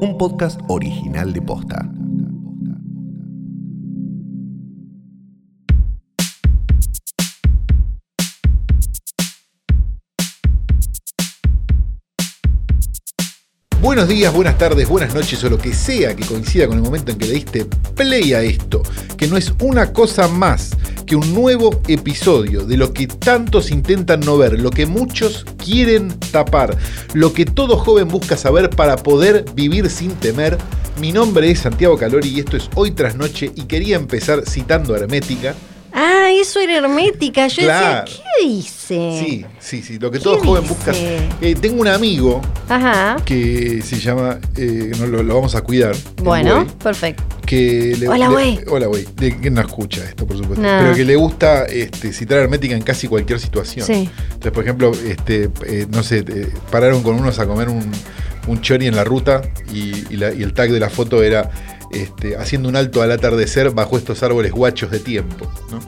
Un podcast original de Posta. Buenos días, buenas tardes, buenas noches o lo que sea que coincida con el momento en que le diste play a esto, que no es una cosa más que un nuevo episodio de lo que tantos intentan no ver, lo que muchos quieren tapar, lo que todo joven busca saber para poder vivir sin temer. Mi nombre es Santiago Calori y esto es Hoy tras Noche y quería empezar citando Hermética. Ah, eso era hermética. Yo Claro. decía, ¿qué dice? Sí, sí, sí, lo que ¿Qué todo joven busca. Eh, tengo un amigo Ajá. que se llama, eh, no, lo, lo vamos a cuidar. Bueno, güey, perfecto. que le, Hola, güey. Hola, güey. De que no escucha esto, por supuesto. No. Pero que le gusta este, citar hermética en casi cualquier situación. Sí. Entonces, por ejemplo, este, eh, no sé, eh, pararon con unos a comer un, un chori en la ruta y, y la- y el tag de la foto era este, haciendo un alto al atardecer bajo estos árboles guachos de tiempo, ¿no?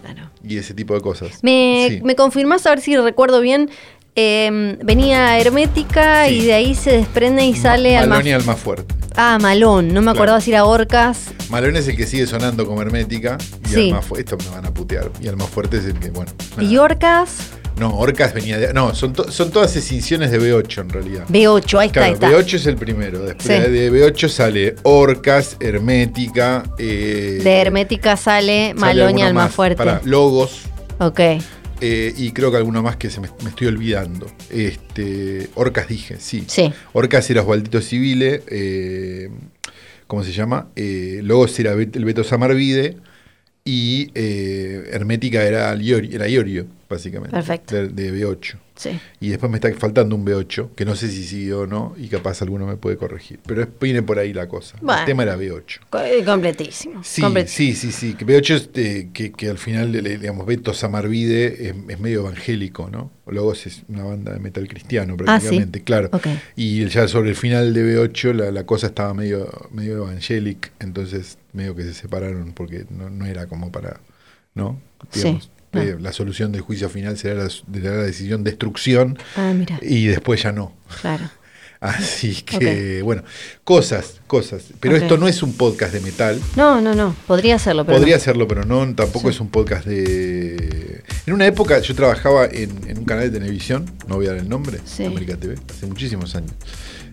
Claro. Y ese tipo de cosas. ¿Me, Sí. ¿me confirmás a ver si recuerdo bien? Eh, venía hermética Sí. y de ahí se desprende y sale al Malón y más. al más fuerte. Ah, Malón. No me Claro. acordaba si era Orcas. Malón es el que sigue sonando como hermética. Y Sí. al más fu- esto me van a putear. Y al más fuerte es el que, bueno. nada. ¿Y Orcas? No, Orcas venía de. No, son, to- son todas extinciones de B8 en realidad. B8, ahí está, Claro, ahí está. B8 es el primero. Después Sí. de B8 sale Orcas, Hermética. eh, De hermética sale sale alguno al más fuerte. Pará, Logos. Ok. eh, y creo que alguno más que se me, me estoy olvidando. Este, Orcas dije, sí. Sí. Orcas era Osvaldito Civile. eh, ¿Cómo se llama? Logos era el Beto Samarvide. Y Hermética era, era Iorio, básicamente. Perfecto. De, de B8. Sí. Y después me está faltando un B8, que no sé si siguió o no, y capaz alguno me puede corregir. Pero es- viene por ahí la cosa. Bueno. El tema era B8. Co- eh, Completísimo. Sí, sí, sí, sí. Que B8 es eh, que, que al final, digamos, Beto Samarvide es, es medio evangélico, ¿no? Luego es una banda de metal cristiano Ah, sí. prácticamente, claro. Y ya sobre el final de B8 la, la cosa estaba medio, medio evangélic, entonces medio que se separaron porque no, no era como para, ¿no? Sí, no. eh, La solución del juicio final será la, será la decisión destrucción Ah, mira. y después ya no. Claro. Así que, bueno, cosas, cosas. Pero esto no es un podcast de metal. No, no, no. Podría hacerlo, pero. Podría no. hacerlo, pero no, tampoco Sí. es un podcast de... En una época yo trabajaba en, en un canal de televisión, no voy a dar el nombre, Sí. América TV, hace muchísimos años,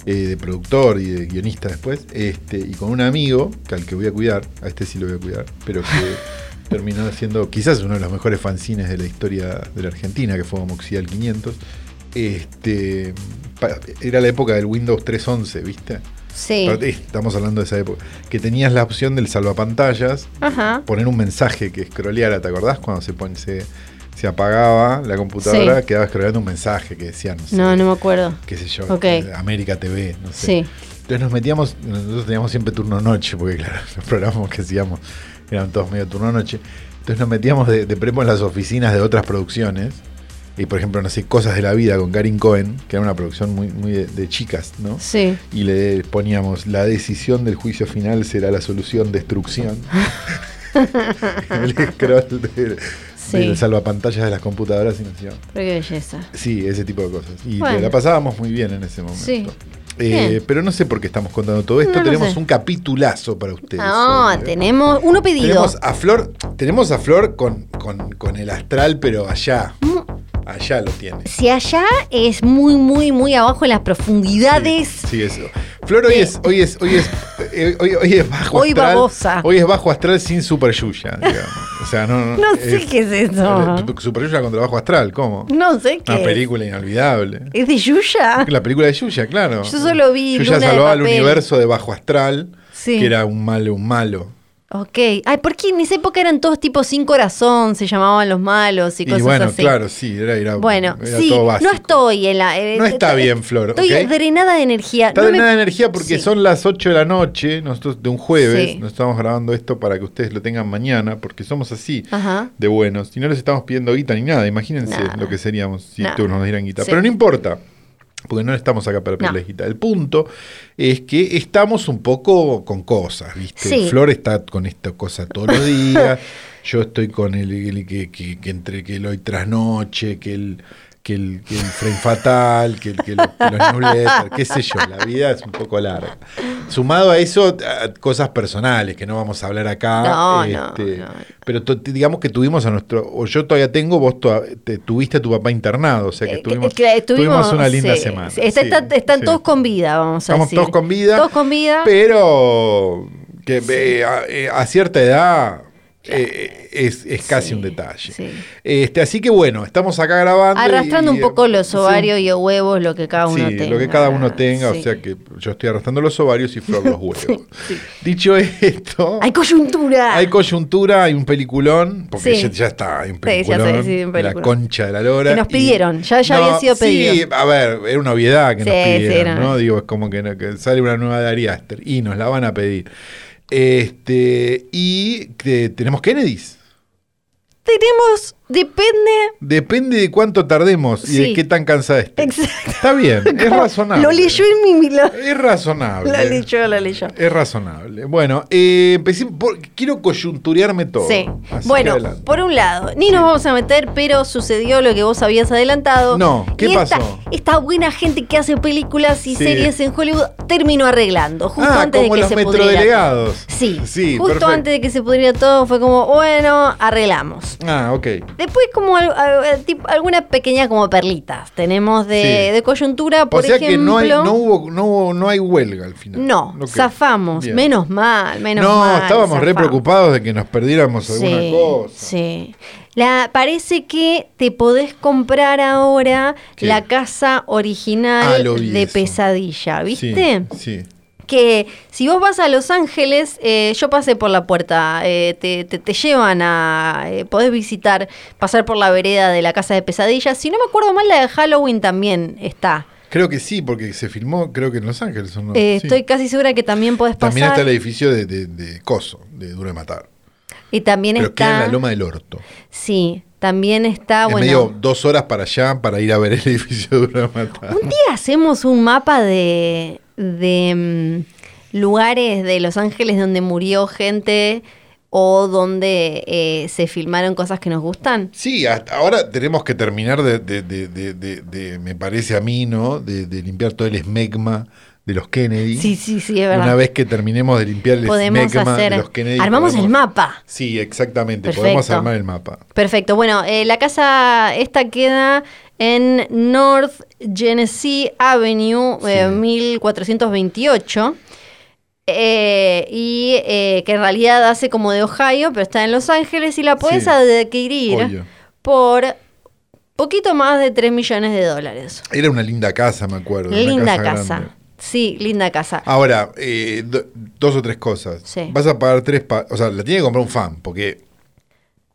eh, de productor y de guionista después, este, y con un amigo, que al que voy a cuidar, a este sí lo voy a cuidar, pero que terminó siendo quizás uno de los mejores fanzines de la historia de la Argentina, que fue Moxidal 500. Este, era la época del Windows 3.11, ¿viste? Sí. Eh, Estamos hablando de esa época. Que tenías la opción del salvapantallas, Ajá. poner un mensaje que scrolleara, ¿te acordás? Cuando se, pone, se, se apagaba la computadora, Sí. quedaba scrolleando un mensaje que decía, no sé, No, no me acuerdo. qué sé yo, Ok. eh, América TV, no sé. Sí. Entonces nos metíamos, nosotros teníamos siempre turno noche, porque claro, los programas que hacíamos eran todos medio turno noche. Entonces nos metíamos de, de prepo en las oficinas de otras producciones. Y por ejemplo, no sé, Cosas de la Vida con Karin Cohen, que era una producción muy, muy de, de chicas, ¿no? Sí. y le poníamos la decisión del juicio final será la solución destrucción. el scroll del, Sí. del salvapantallas de las computadoras y nos Pero qué belleza. Sí, ese tipo de cosas. Y Bueno. la pasábamos muy bien en ese momento. Sí. Eh, pero no sé por qué estamos contando todo esto. No tenemos sé. un capitulazo para ustedes. No, ¿eh? tenemos uno pedido. Tenemos a Flor, tenemos a Flor con, con, con el astral, pero allá. Mm. Allá lo tiene. Si allá es muy, muy, muy abajo en las profundidades. Sí, eso. Flor hoy Eh. es, hoy es, hoy es, eh, hoy, hoy es bajo Hoy astral. babosa. Hoy es bajo astral sin super yuya, digamos. O sea, no, no. No sé qué es eso. eh, Super yuya contra bajo astral, ¿cómo? No sé qué. Una película inolvidable. ¿Es de Yuya? La película de Yuya, claro. Yo solo vi Yuya salvaba al universo de bajo astral, Sí. que era un malo, un malo. Ok. Ay, porque en esa época eran todos tipo sin corazón, se llamaban los malos y Y, cosas bueno, así. claro, sí, era, era, Bueno, era sí, todo básico. no estoy en la. eh, No está bien, Flor, Estoy ¿ok? drenada de energía. Está No de me- nada de energía porque Sí. son las 8 de la noche, nosotros de un jueves, Sí. nos estamos grabando esto para que ustedes lo tengan mañana, porque somos así Ajá. de buenos. Y no les estamos pidiendo guita ni nada, imagínense lo que seríamos si Nada. todos nos dieran guita. Pero no importa, porque no estamos acá para pedirles No. El punto es que estamos un poco con cosas, ¿viste? Sí. Flor está con esta cosa todos los días, yo estoy con el, el que, que- que entre que el hoy tras noche, que el que el, que el frame fatal, que, el- que, lo- que los newsletters, qué sé yo, la vida es un poco larga. Sumado a eso, a cosas personales que no vamos a hablar acá. No, este, no. Pero digamos que tuvimos a nuestro, o yo todavía tengo, vos te- tuviste a tu papá internado, o sea que Eh, tuvimos, una linda sí, semana. sí. Está- sí, está- están todos con vida, vamos a Estamos decir. todos con vida. Todos con vida. Pero que eh, a, eh, a cierta edad eh, es, es casi Sí, un detalle. sí. Este, así que bueno, estamos acá grabando. Arrastrando y- un poco los sí, ovarios y huevos, lo que cada uno sí, tenga. lo que cada uno tenga, Sí. o sea que yo estoy arrastrando los ovarios y Flor los huevos. sí. Dicho esto, ¡Hay coyuntura! hay coyuntura, hay un peliculón, porque Sí. ya, ya está, hay un Sí, sé, sí, la concha de la lora. Que nos y- pidieron, ya- ya había sido Sí, pedido. a ver, era una obviedad que nos Sí, sí, pidieron, ¿no? Digo, es como que, que sale una nueva de Ari Aster y nos la van a pedir. Este, y que tenemos Kennedys. Tenemos, depende. Depende de cuánto tardemos y de qué tan cansada estés. Exacto. Está bien, es razonable. Lo leyó en mi. Lo, Es razonable. lo leyó, lo leyó. Es razonable. Bueno, eh, empecé por- quiero coyunturearme todo. Sí. Así Bueno, por un lado, ni nos vamos a meter, pero sucedió lo que vos habías adelantado. No, ¿qué Y esta- pasó? Esta, buena gente que hace películas y Sí. series en Hollywood terminó arreglando. Justo ah, antes como de que los se pudriera metrodelegados. todo. Sí, sí justo perfecto. antes de que se pudriera todo fue como, bueno, arreglamos. Ah, ok. Después como al- al- tipo, algunas pequeñas como perlitas tenemos de, Sí. de coyuntura, por o sea ejemplo. que no hay, no hubo, no no hay huelga al final. No, zafamos, Bien. menos mal, menos no, mal. estábamos re zafamos. preocupados de que nos perdiéramos alguna Sí, cosa. sí. La, parece que te podés comprar ahora ¿Qué? la casa original Ah, de eso. Pesadilla, ¿viste? Sí, sí. Que si vos vas a Los Ángeles, eh, yo pasé por la puerta, eh, te, te- te llevan a... eh, podés visitar, pasar por la vereda de la casa de Pesadilla. Si no me acuerdo mal, la de Halloween también está. Creo que sí, porque se filmó, creo que en Los Ángeles. ¿o no? Eh, Sí. Estoy casi segura que también podés pasar. También está el edificio de, de, de Coso, de Duro de Matar. y también Pero queda en está... la loma del orto. Sí, también está... es bueno, medio dos horas para allá para ir a ver el edificio de de Matar. Un día hacemos un mapa de, de mm, lugares de Los Ángeles donde murió gente o donde eh, se filmaron cosas que nos gustan. Sí, hasta ahora tenemos que terminar de, de- de- de- de- de- me parece a mí, ¿no? De, de limpiar todo el esmegma de los Kennedy. Sí, sí, sí, es verdad. Una vez que terminemos de limpiar el podemos hacer... de los Kennedy. Armamos podemos- el mapa. Sí, exactamente. Perfecto. Podemos armar el mapa. Perfecto. Bueno, eh, la casa esta queda en North Genesee Avenue, eh, Sí. 1428. eh, y eh, que en realidad hace como de Ohio, pero está en Los Ángeles y la puedes Sí. adquirir Obvio. por poquito más de 3 millones de dólares. Era una linda casa, me acuerdo. una linda casa. casa. Sí, linda casa. Ahora, eh, do- dos o tres cosas. Sí. Vas a pagar tres palos. O sea, la tiene que comprar un fan, porque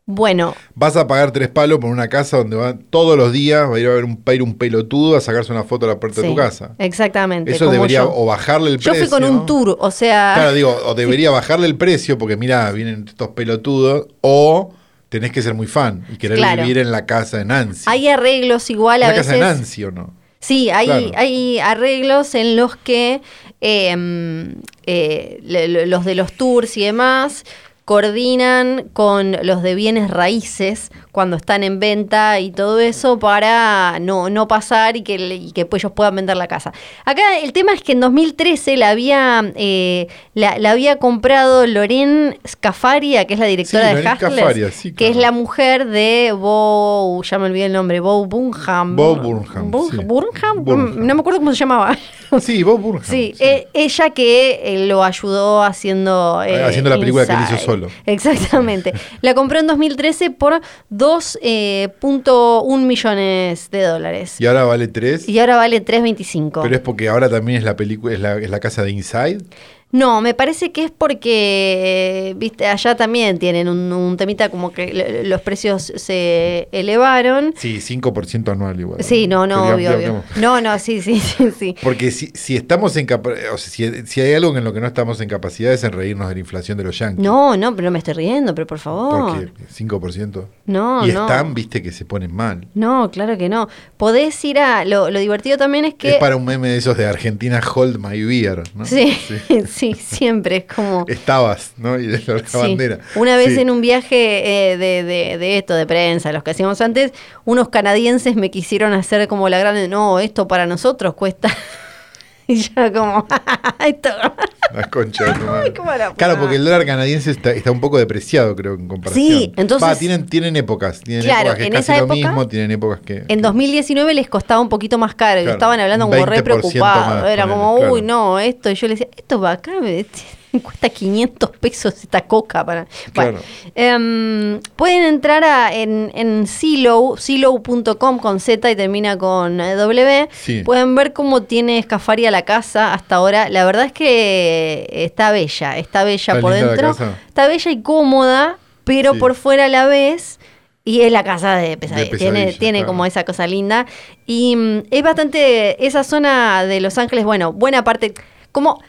Bueno, vas a pagar tres palos por una casa donde va todos los días, va a ir a ver un, va a ir un pelotudo a sacarse una foto a la puerta de tu casa. Exactamente. Eso debería yo. o bajarle el Yo precio. fui con un tour, o sea. Claro, digo, o debería bajarle el precio porque mira, vienen estos pelotudos, o tenés que ser muy fan y querer Claro. vivir en la casa de Nancy. Hay arreglos igual a ¿La casa de veces. Nancy o no? Sí, hay, Claro. hay arreglos en los que eh, mm, eh, le- los de los tours y demás coordinan con los de bienes raíces cuando están en venta y todo eso para no, no pasar y que, y que ellos puedan vender la casa. Acá el tema es que en 2013 la había, eh, la, la había comprado Loren Scafaria, que es la directora Sí, de Scafaria, sí, que es claro. la mujer de Bo, ya me olvidé el nombre, Bo Burnham. Bo Burnham, sí. Burnham, Burnham. no me acuerdo cómo se llamaba. Sí, Bob Burnham. Sí, eh, ella que eh, lo ayudó haciendo... Haciendo la película que él hizo Inside. Solo. Exactamente. la compró en 2013 por 2.1 millones de dólares. y ahora vale 3. Y ahora vale 3.25. Pero es porque ahora también es la película, es la, es la casa de Inside. No, me parece que es porque, viste, allá también tienen un, un temita como que los precios se elevaron. Sí, 5% anual igual. Sí, no, no, obvio, obvio. No, no, sí, sí, sí, sí. Porque si, si estamos en o sea, si, si hay algo en lo que no estamos en capacidad es en reírnos de la inflación de los yankees. No, no, pero no me estoy riendo, pero por favor. Porque 5%. No, y no. están, viste, que se ponen mal. No, claro que no. Podés ir a. Lo, lo divertido también es que. Es para un meme de esos de Argentina Hold My Beer, ¿no? Sí, sí, sí, siempre es como... Estabas, ¿no? Y de la Sí. bandera. Una vez Sí. en un viaje eh, de, de- de esto, de prensa, los que hacíamos antes, unos canadienses me quisieron hacer como la grande, no, esto para nosotros cuesta. y ya como, esto. La concha de tu madre. cómo la Claro, porque el dólar canadiense está, está un poco depreciado, creo, en comparación. Sí, entonces- Va, tienen, tienen épocas. Tienen Claro, épocas que es en casi esa lo época- mismo, tienen épocas que. En 2019 les costaba un poquito más caro, y Claro, estaban hablando como re 20% preocupados. Era como, claro. uy, no, esto. Y yo le decía, esto va acá, me cuesta 500 pesos esta coca. para Bueno, em, Pueden entrar a, en, en Silo, silo.com con Z y termina con eh, W. Sí. Pueden ver cómo tiene Escafaria la casa hasta ahora. La verdad es que está bella, está bella ¿Está por dentro. Está bella y cómoda, pero Sí. por fuera a la vez. Y es la casa de pesadilla. De tiene pesadilla, tiene claro. como esa cosa linda. Y mm, es bastante. Esa zona de Los Ángeles, bueno, buena parte. Como.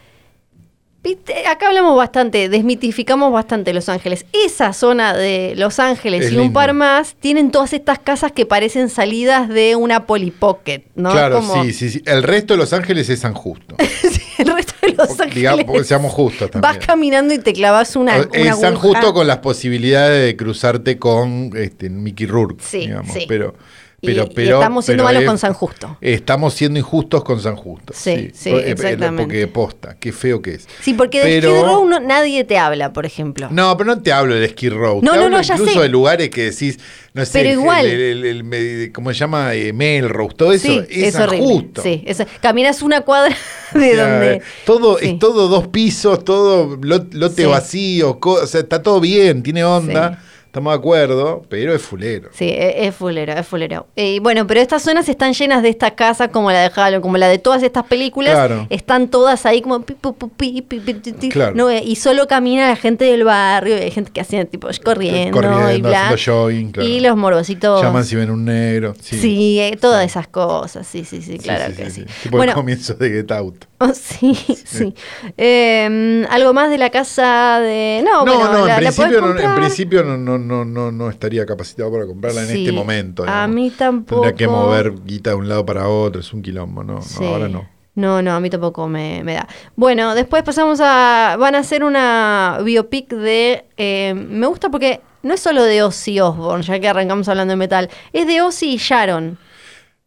¿Viste? Acá hablamos bastante, desmitificamos bastante Los Ángeles. Esa zona de Los Ángeles Es y un lindo. par más tienen todas estas casas que parecen salidas de una Polly Pocket, ¿no? Claro, Como- sí, sí, sí. El resto de Los Ángeles es San Justo. el resto de Los Ángeles. Digamos, seamos justos también. Vas caminando y te clavas una. O- una es San. Justo con las posibilidades de cruzarte con este, Mickey Rourke, Sí, digamos. sí. Pero, Y- pero, y estamos siendo pero malos es- con San Justo. Estamos siendo injustos con San Justo. Sí, sí, Eh, eh, exactamente. Porque posta, qué feo que es. Sí, porque de Skid Row no- nadie te habla, por ejemplo. No, pero no te hablo del Skid Row. No, te no, hablo no, ya incluso sé. de lugares que decís, no sé, Pero el- igual. el- ¿cómo se llama? Eh, Melrose, todo eso. sí, es, es, San horrible. Justo. Sí, es- caminas una cuadra de O sea, donde. Todo, sí. es todo dos pisos, todo lo- lote Sí. vacío, co- o sea, está todo bien, tiene onda, estamos de acuerdo, pero es fulero. Sí, e- es, fulero, es fulero. Y bueno, pero estas zonas están llenas de estas casas como la de Halo, como la de todas estas películas. Claro. Están todas ahí como pi, pi, pi, Claro. ¿no? Y solo camina la gente del barrio, y hay gente que hacía tipo corriendo, Corriendo, y bla. jogging, claro. Y los morbositos. Llaman si ven un negro. Sí, Sí, eh, todas Sí. esas cosas, sí, sí, sí, claro sí, que sí, sí. sí. Tipo Bueno, el comienzo de Get Out. oh, sí, sí. Eh, algo más de la casa de... No, No, bueno, no, la, en principio, no, en principio no, no, no, no, no estaría capacitado para comprarla en Sí, este momento. a mí tampoco. Tendría que mover guita de un lado para otro, es un quilombo, no, ahora no. No, no, a mí tampoco me, me da. Bueno, después pasamos a... Van a hacer una biopic de... eh, me gusta porque no es solo de Ozzy Osbourne, ya que arrancamos hablando de metal. Es de Ozzy y Sharon,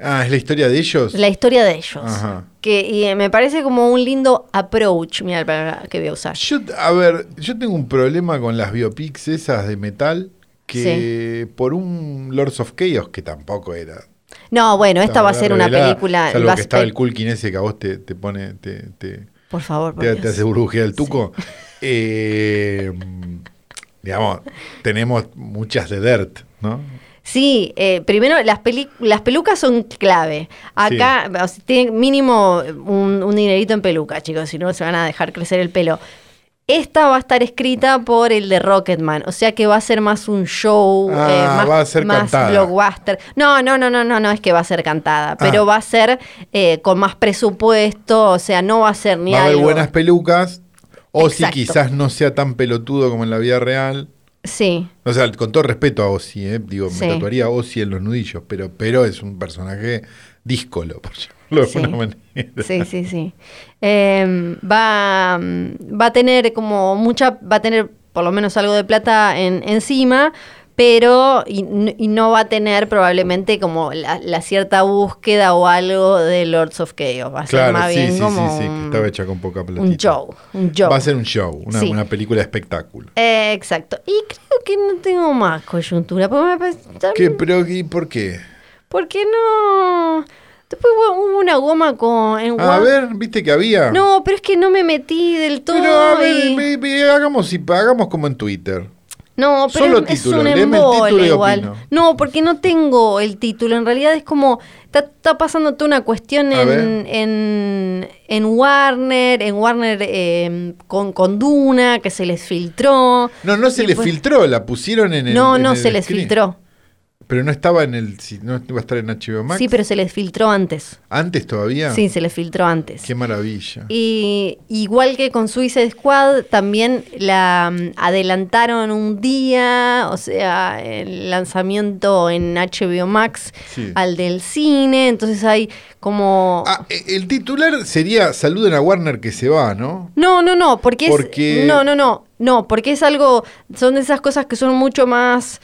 Ah, ¿es la historia de ellos? la historia de ellos. Ajá. Que y, eh, me parece como un lindo approach, mira la palabra que voy a usar. Yo, a ver, yo tengo un problema con las biopics esas de metal que por un Lords of Chaos, que tampoco era. No, bueno, esta va a ser una película... Salvo que estaba el Kulkin ese que a vos te, te pone, te, te, Por favor, por te, Dios. te hace burbujear el tuco. Eh, digamos, tenemos muchas de Dirt, ¿no? Sí, eh, primero las, peli- las pelucas son clave. Acá o sea, tienen mínimo un, un dinerito en peluca, chicos, si no se van a dejar crecer el pelo. Esta va a estar escrita por el de Rocketman, o sea que va a ser más un show, Ah, eh, más, va a ser más blockbuster. No, no, no, no, no, no es que va a ser cantada, pero Ah. va a ser eh, con más presupuesto, o sea, no va a ser ni Va a haber algo. buenas pelucas, o si quizás no sea tan pelotudo como en la vida real. Sí, O sea, con todo respeto a Ozzy, ¿eh? digo, Sí. me tatuaría a Ozzy en los nudillos, pero, pero es un personaje díscolo, por llamarlo de Sí. alguna manera. Sí, sí, sí. Eh, va, mm, va a tener como mucha, va a tener por lo menos algo de plata en, encima, pero y, no va a tener probablemente como la, la cierta búsqueda o algo de Lords of Chaos. Va a ser Claro, más sí, bien sí, sí, como sí, un, estaba hecha con poca platita. un show, un show. Va a ser un show, una, una película de espectáculo. Eh, exacto. Y creo que no tengo más coyuntura. Me parece- ¿Qué, pero, ¿y por qué? porque no... Después hubo una goma con... En A ver, ¿viste que había? No, pero es que no me metí del todo. pero a ver, hagamos, y- hagamos como en Twitter. No, pero Solo es, un embole igual. No, porque no tengo el título. En realidad es como. Está, está pasando toda una cuestión en, en, en Warner, en Warner eh, con, con Duna, que se les filtró. No, no se les después- filtró, la pusieron en el. No, en no el se les filtró. Pero no estaba en el. No iba a estar en HBO Max. Sí, pero se les filtró antes. Antes todavía. Sí, se les filtró antes. Qué maravilla. Y igual que con Suicide Squad, también la mm, adelantaron un día, o sea, el lanzamiento en HBO Max Sí. al del cine, entonces hay como... Ah, eh, el titular sería Saluden a Warner que se va, ¿no? No, no, no, porque es... Porque- No, no, no, no, porque es algo, son de esas cosas que son mucho más...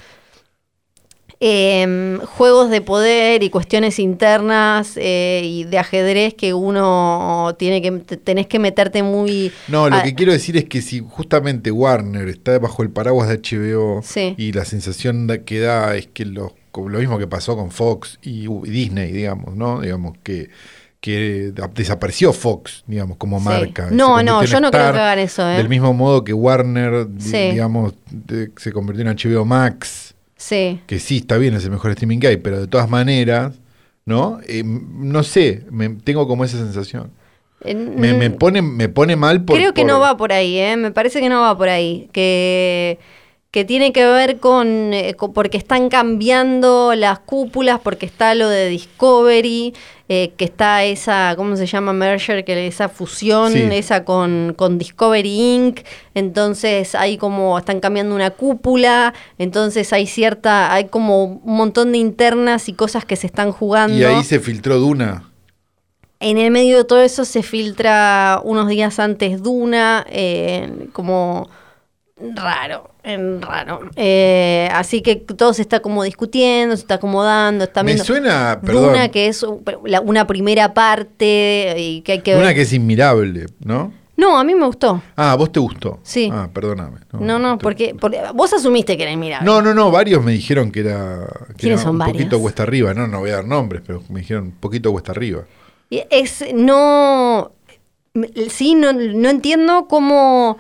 em, juegos de poder y cuestiones internas eh, y de ajedrez que uno tiene que te- tenés que meterte muy No, lo que quiero decir es que si justamente Warner está bajo el paraguas de HBO Sí. y la sensación que da es que lo, como lo mismo que pasó con Fox y, Disney, digamos, ¿no? Digamos que, que desapareció Fox, digamos, como Sí. marca. No, no, yo no creo que hagan eso, ¿eh? Del mismo modo que Warner, Sí. digamos, se convirtió en HBO Max, Sí. que sí, está bien, es el mejor streaming que hay, pero de todas maneras, ¿no? Eh, no sé, me, tengo como esa sensación. Me, me pone, me pone mal por... Creo que por- no va por ahí, ¿eh? Me parece que no va por ahí. Que, que tiene que ver con, eh, con- porque están cambiando las cúpulas, porque está lo de Discovery, eh, que está esa, ¿cómo se llama? Merger, que esa fusión, Sí. esa con, con Discovery Inc. Entonces hay como, están cambiando una cúpula, entonces hay cierta, hay como un montón de internas y cosas que se están jugando. Y ahí se filtró Duna. En el medio de todo eso se filtra unos días antes Duna, eh, como raro, en raro. Eh, así que todo se está como discutiendo, se está acomodando, está Me suena, perdón, Duna que es una primera parte y que hay que Duna ver. que es inmirable, ¿no? No, a mí me gustó. Ah, ¿a vos te gustó? Sí. Ah, perdóname. No, no, te- porque, porque vos asumiste que era inmirable. No, no, no, varios me dijeron que era, que ¿Quiénes era son un varios? poquito cuesta arriba. No, no voy a dar nombres, pero me dijeron un poquito cuesta arriba. Y Es, no, sí, no, no entiendo cómo,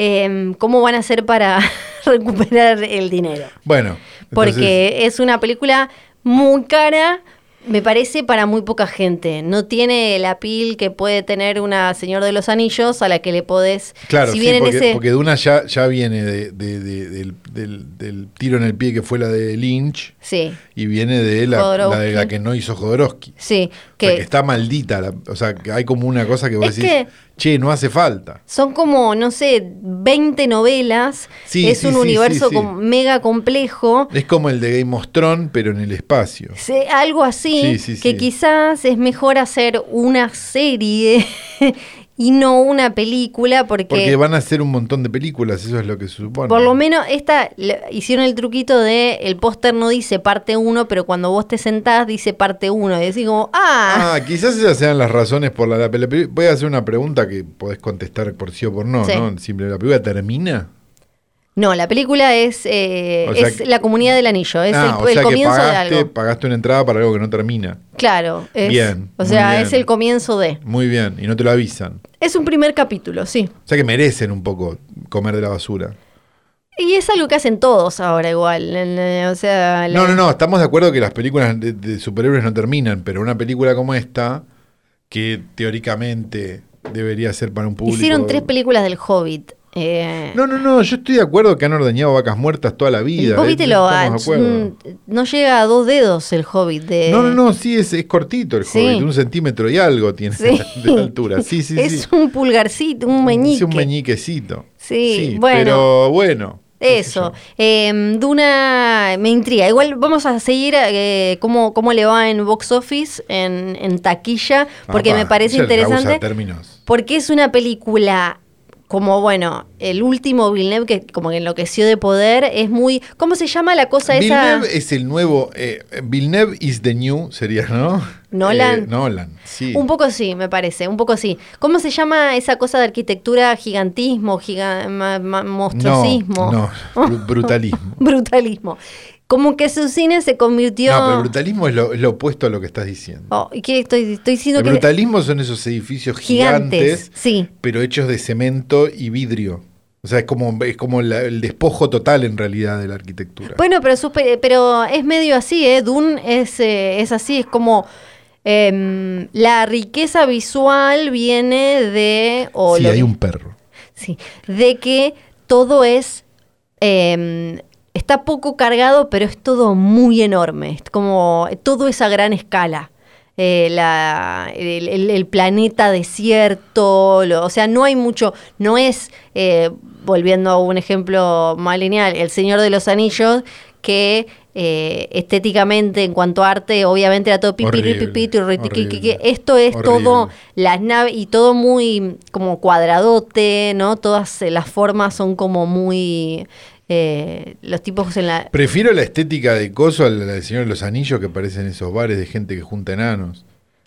em, cómo van a hacer para recuperar el dinero. Bueno, Porque es una película muy cara, me parece, para muy poca gente. No tiene la pil que puede tener una Señor de los Anillos a la que le podés... Claro, si sí, porque, ese... porque Duna ya, ya viene de- de- de- del, del- del tiro en el pie que fue la de Lynch Sí, y viene de la, la de la que no hizo Jodorowsky. sí. O sea, Que que está maldita. la- o sea, que hay como una cosa que vos Es decís, que- che, no hace falta. son como, no sé, 20 novelas. Sí, es sí, un sí, universo com- mega complejo. Es como el de Game of Thrones, pero en el espacio. Sí, algo así, Sí, sí, que quizás es mejor hacer una serie y no una película, porque, Porque van a hacer un montón de películas, eso es lo que se supone. por lo menos esta le- hicieron el truquito de el póster no dice parte 1, pero cuando vos te sentás dice parte 1 y decís como, ah, Ah, quizás esas sean las razones por la, la peli- Voy a hacer una pregunta que podés contestar por sí o por no, Sí. ¿no? Simple, ¿la película termina? No, la película es, eh, O sea es que- la comunidad del anillo, es ah, el, o el sea que comienzo de pagaste, algo. pagaste una entrada para algo que no termina. Claro, es, Bien, o sea, bien. es el comienzo de. Muy bien, y no te lo avisan. Es un primer capítulo, sí. O sea que merecen un poco comer de la basura. Y es algo que hacen todos ahora igual, eh, o sea, la- No, no, no, estamos de acuerdo que las películas de, de superhéroes no terminan, pero una película como esta, que teóricamente debería ser para un público... Hicieron tres películas del Hobbit. Eh, No, no, no, yo estoy de acuerdo que han ordeñado vacas muertas toda la vida. Hobbit ¿eh? te lo acuerdo. mm, no llega a dos dedos el Hobbit de No, no, no, sí, es, es cortito el Sí. Hobbit, un centímetro y algo tiene Sí. de altura. Sí, sí, es sí. un pulgarcito, un meñique. Es un meñiquecito. Sí, bueno. Pero bueno. Eso, eh, Duna me intriga. Igual vamos a seguir eh, cómo, cómo le va en box office, en, en taquilla, porque me parece interesante. Porque es una película como, bueno, el último Villeneuve que como que enloqueció de poder, es muy... ¿Cómo se llama la cosa esa? Villeneuve es el nuevo. Eh, Villeneuve is the new, sería, ¿no? Nolan. Eh, Nolan, sí. Un poco sí, me parece, un poco sí. ¿Cómo se llama esa cosa de arquitectura gigantismo, giga- ma- ma- monstruosismo? No, no, bru- brutalismo. Brutalismo. Como que su cine se convirtió... No, pero el brutalismo es lo, es lo opuesto a lo que estás diciendo. Oh, ¿y qué estoy, estoy diciendo el que... brutalismo son esos edificios Gigantes, gigantes, sí. pero hechos de cemento y vidrio. O sea, es como, es como la- el despojo total en realidad de la arquitectura. Bueno, pero, sus pe- pero es medio así, ¿eh? Dune es, eh, es así, es como... em, la riqueza visual viene de... o sí, hay un perro. Sí, de que todo es em, está poco cargado, pero es todo muy enorme. Es como todo es a gran escala. Eh, la, el, el- el planeta desierto, lo- o sea, no hay mucho, no es, eh, volviendo a un ejemplo más lineal, El Señor de los Anillos, que eh, estéticamente, en cuanto a arte, obviamente era todo pipi, Horrible, pipi, pipi, turriti, qui, qui, qui. horrible, Esto es horrible. todo las naves y todo muy como cuadradote, ¿no? Todas eh, las formas son como muy eh, los tipos en la Prefiero la estética de Coso al del Señor de los Anillos que parecen esos bares de gente que junta enanos,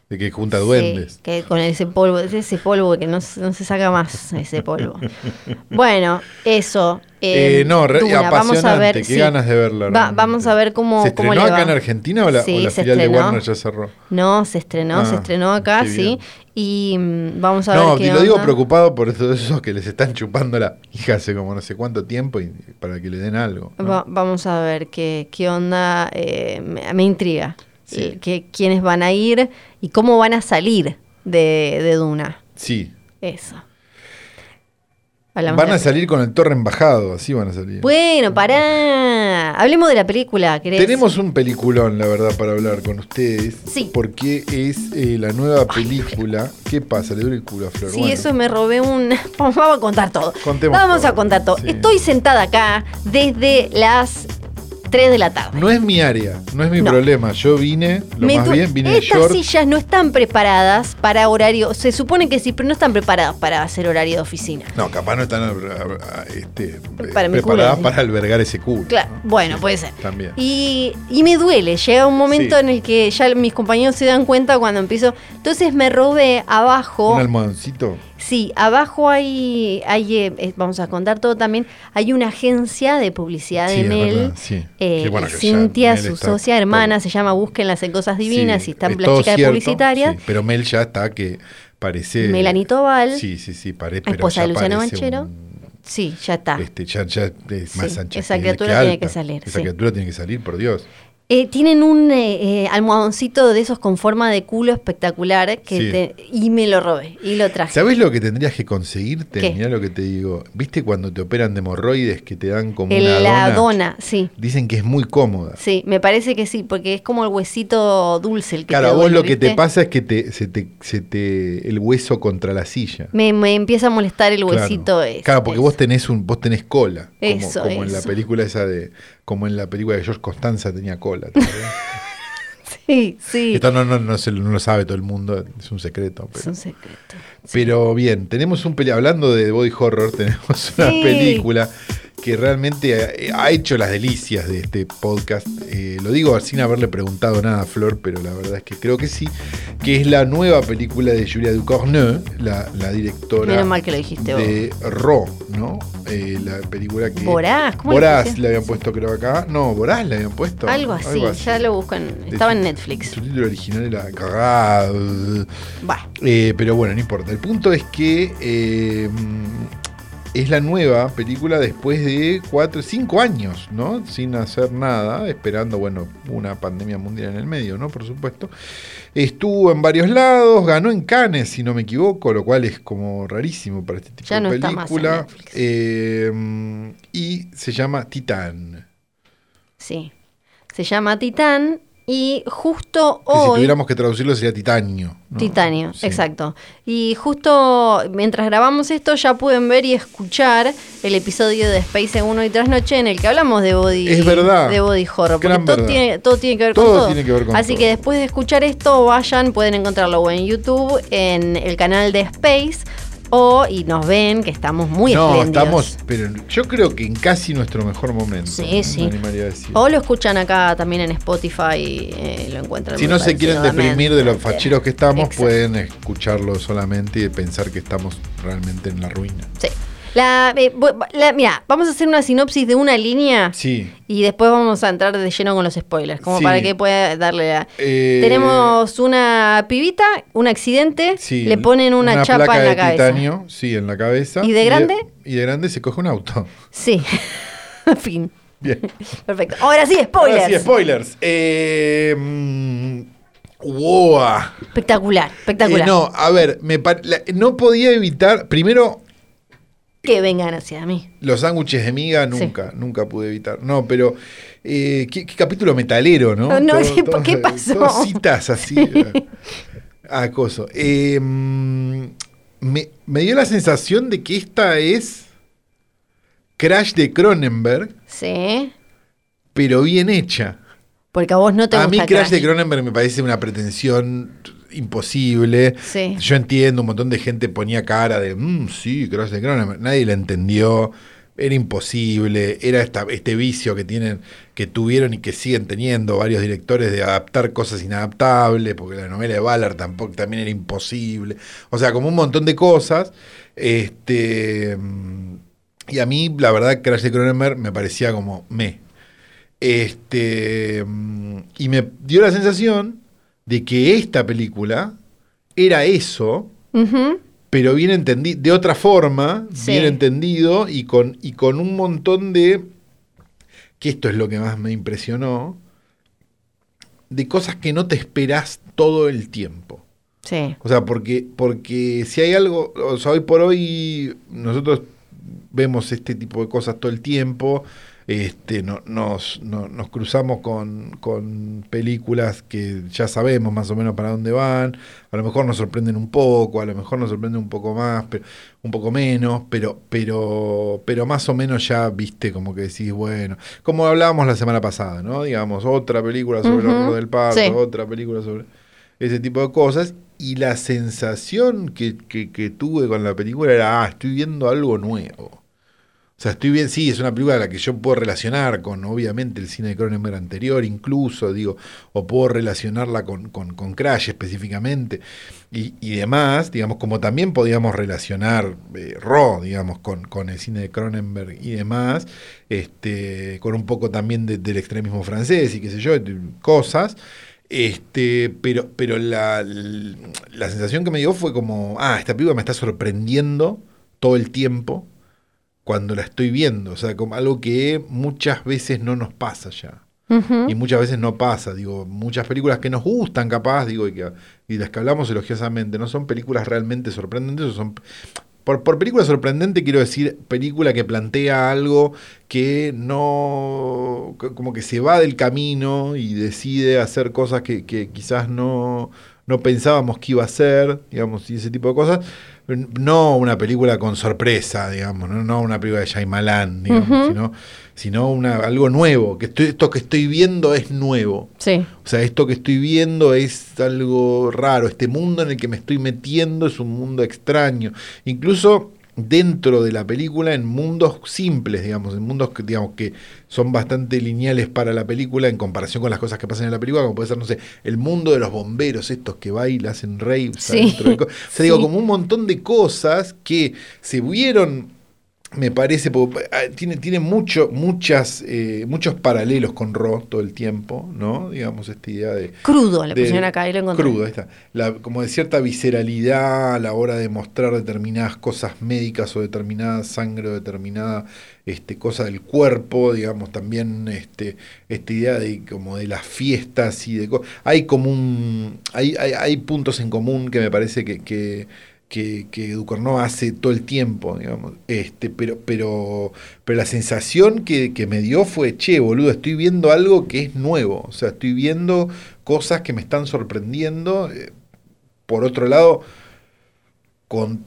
de que junta duendes. Que con ese polvo, es ese polvo que no, se- no se saca más, ese polvo. bueno, eso. Eh, Eh, no, re- Duna, apasionante, vamos a ver, qué sí. ganas de verla. Va- vamos a ver cómo, ¿Se cómo estrenó le va. acá en Argentina o la, Sí, o la se filial de. Warner ya cerró? No, se estrenó, se Ah, estrenó acá, sí. Y mm, vamos a ver No, qué y lo digo onda. preocupado por todos esos que les están chupando la hija hace como no sé cuánto tiempo y para que le den algo. ¿no? Va- vamos a ver qué, qué onda. eh, me, me intriga. Sí. Eh, que- quiénes van a ir y cómo van a salir de, de Duna. Sí. Eso. Hablamos Van a salir con el torre embajado, así van a salir. Bueno, pará. Hablemos de la película. ¿querés? Tenemos un peliculón, la verdad, para hablar con ustedes. Sí. Porque es eh, la nueva película. ¿Qué pasa? Le duele el culo a Flor. Sí, Bueno, eso me robé un... Vamos a contar todo. Contemos Vamos todo. a contar todo. Sí. Estoy sentada acá desde las 3 de la tarde. No es mi área, no es mi No. problema. Yo vine, lo Me más bien, vine de Estas short. sillas no están preparadas para horario. Se supone que sí, pero no están preparadas para hacer horario de oficina. No, capaz no están a- a- este, Para preparadas culo. para albergar ese culo. Claro, ¿no? bueno, puede ser. También. Y, y me duele, llega un momento Sí. en el que ya mis compañeros se dan cuenta cuando empiezo. Entonces me robé abajo. Un almohadoncito. Sí, abajo hay, hay eh, eh, vamos a contar todo también, hay una agencia de publicidad Sí, de Mel. verdad, sí. eh, bueno, Cintia, Mel su socia hermana, todo- se llama Búsquenlas en Cosas Divinas Sí, y están es las chicas cierto, publicitarias. sí, pero Mel ya está que parece. Melanie Tobal, Sí, sí, sí, parece. esposa de Luciano Banchero. Sí, ya está. este, ya, ya es más ancha. esa criatura que tiene que salir, Esa criatura tiene que salir, por Dios. Eh, tienen un eh, eh, almohadoncito de esos con forma de culo espectacular que Sí. te- y me lo robé y lo traje. ¿Sabes lo que tendrías que conseguirte? ¿Qué? Mirá lo que te digo. ¿Viste cuando te operan de hemorroides que te dan como El- una la dona? dona, sí. Dicen que es muy cómoda. Sí, me parece que sí, porque es como el huesito dulce el que Claro, te a vos lo que te pasa es que te, se, te, se te el hueso contra la silla. Me, me empieza a molestar el Claro. huesito ese. Claro, porque vos tenés un, vos tenés cola. Como, Eso, como en la película esa de, como en la película de George Costanza tenía cola. Sí, sí. Esto no, no, no, se- no lo sabe todo el mundo, es un secreto. Es Pero, un secreto. pero bien, tenemos un peli hablando de body horror, tenemos una película que realmente ha, hecho las delicias de este podcast. Eh, lo digo sin haberle preguntado nada a Flor, pero la verdad es que creo que sí, que es la nueva película de Julia Ducournau, la, la directora Menos mal que lo dijiste vos. de Ro, ¿no? Eh, la película que... Voraz, ¿cómo Voraz le habían puesto creo acá. No, Voraz le habían puesto. Algo así, ya lo buscan. Estaba en Netflix. Su título original era cagado. Va. Eh, pero bueno, no importa. El punto es que eh, es la nueva película después de 4, 5 años, ¿no? Sin hacer nada, esperando, bueno, una pandemia mundial en el medio, ¿no? Por supuesto. Estuvo en varios lados, ganó en Cannes, si no me equivoco, lo cual es como rarísimo para este tipo Ya de no película. Eh, y se llama Titán. Sí. Se llama Titán y justo Que si hoy. tuviéramos que traducirlo sería titanio. ¿no? Titanio, Sí. exacto. Y justo mientras grabamos esto ya pueden ver y escuchar el episodio de Space 1 y Trasnoche en el que hablamos de body, Es verdad. de body horror. Porque todo tiene, todo tiene que ver Todo con todo. tiene que ver con Así todo. que después de escuchar esto, vayan, pueden encontrarlo en YouTube, en el canal de Space, o y nos ven que estamos muy no, espléndidos. estamos, pero yo creo que en casi nuestro mejor momento. Sí, sí. O lo escuchan acá también en Spotify, eh, lo encuentran. Si no se quieren deprimir de los facheros que estamos, Exacto. pueden escucharlo solamente y pensar que estamos realmente en la ruina. Sí. La, eh, la- mira, vamos a hacer una sinopsis de una línea Sí. y después vamos a entrar de lleno con los spoilers, como Sí. para que pueda darle la... Eh, Tenemos una pibita, un accidente, sí, le ponen una, chapa placa en la de cabeza. titanio, sí, en la cabeza. ¿Y de grande? Y de, grande se coge un auto. Sí. fin. Bien. Perfecto. Ahora sí, spoilers. Ahora sí, spoilers. Eh, mm, ¡Wow! espectacular, espectacular. Eh, no, a ver, me la- no podía evitar. Primero, que vengan hacia mí. Los sándwiches de miga nunca, nunca pude evitar. No, pero eh, ¿qué, qué capítulo metalero, ¿no? No, Todo- ¿qué- todo- qué pasó? todas citas así. acoso. Eh, mm, me, me dio la sensación de que esta es Crash de Cronenberg, Sí. pero bien hecha. Porque a vos no te A gusta mí Crash de. Cronenberg me parece una pretensión imposible. Sí. Yo entiendo, un montón de gente ponía cara de, "Mm, sí, Crash de Cronenberg. Nadie la entendió. Era imposible. Era esta, este vicio que tienen, que tuvieron y que siguen teniendo varios directores de adaptar cosas inadaptables, porque la novela de Ballard tampoco también era imposible. O sea, como un montón de cosas. Este. Y a mí, la verdad, Crash de Cronenberg me parecía como me. Este, y me dio la sensación de que esta película era eso, pero bien entendido, de otra forma, Sí. bien entendido y con, y con un montón de, que esto es lo que más me impresionó, de cosas que no te esperás todo el tiempo. Sí. O sea, porque, porque si hay algo, o sea, hoy por hoy nosotros vemos este tipo de cosas todo el tiempo, este, no, nos, no- nos cruzamos con, con películas que ya sabemos más o menos para dónde van, a lo mejor nos sorprenden un poco, a lo mejor nos sorprenden un poco más, pero, un poco menos, pero, pero, pero más o menos ya viste como que decís, bueno, como hablábamos la semana pasada, ¿no? Digamos, otra película sobre el horror del parto, sí. otra película sobre ese tipo de cosas. Y la sensación que, que- que tuve con la película era, ah, estoy viendo algo nuevo. O sea, estoy bien, sí, es una película a la que yo puedo relacionar con, obviamente, el cine de Cronenberg anterior, incluso, digo, o puedo relacionarla con, con, con Crash específicamente, y, y demás, digamos, como también podíamos relacionar eh, Raw, digamos, con, con el cine de Cronenberg y demás, este, con un poco también de- del extremismo francés y qué sé yo, cosas. Este, pero, pero la, la sensación que me dio fue como, ah, esta película me está sorprendiendo todo el tiempo cuando la estoy viendo. O sea, como algo que muchas veces no nos pasa ya. Y muchas veces no pasa. Digo, muchas películas que nos gustan, capaz, digo, y, que, y las que hablamos elogiosamente, no son películas realmente sorprendentes, o son. Por, por película sorprendente quiero decir película que plantea algo que no, como que se va del camino y decide hacer cosas que, que quizás no, no pensábamos que iba a hacer, digamos, y ese tipo de cosas. No una película con sorpresa, digamos, no, no una película de Shyamalan, digamos, sino, sino una, algo nuevo, que estoy, esto que estoy viendo es nuevo. Sí. O sea, esto que estoy viendo es algo raro. Este mundo en el que me estoy metiendo es un mundo extraño. Incluso dentro de la película, en mundos simples, digamos, en mundos que, digamos, que son bastante lineales para la película en comparación con las cosas que pasan en la película, como puede ser, no sé, el mundo de los bomberos, estos que bailan, hacen raves Sí. O sea, digo, como un montón de cosas que se vieron me parece, ah, tiene, tiene mucho, muchas, eh, muchos paralelos con Ro todo el tiempo, ¿no? Digamos, esta idea de... Crudo le pusieron acá y lo encontré. Crudo, ahí está. La- como de cierta visceralidad a la hora de mostrar determinadas cosas médicas o determinada sangre o determinada este, cosa del cuerpo, digamos, también este, esta idea de como de las fiestas y de hay como un hay, hay, hay puntos en común que me parece que, que, que, que Ducorneau hace todo el tiempo, digamos, este, pero, pero, pero la sensación que, que me dio fue, che, boludo, estoy viendo algo que es nuevo, o sea, estoy viendo cosas que me están sorprendiendo. eh, por otro lado, con,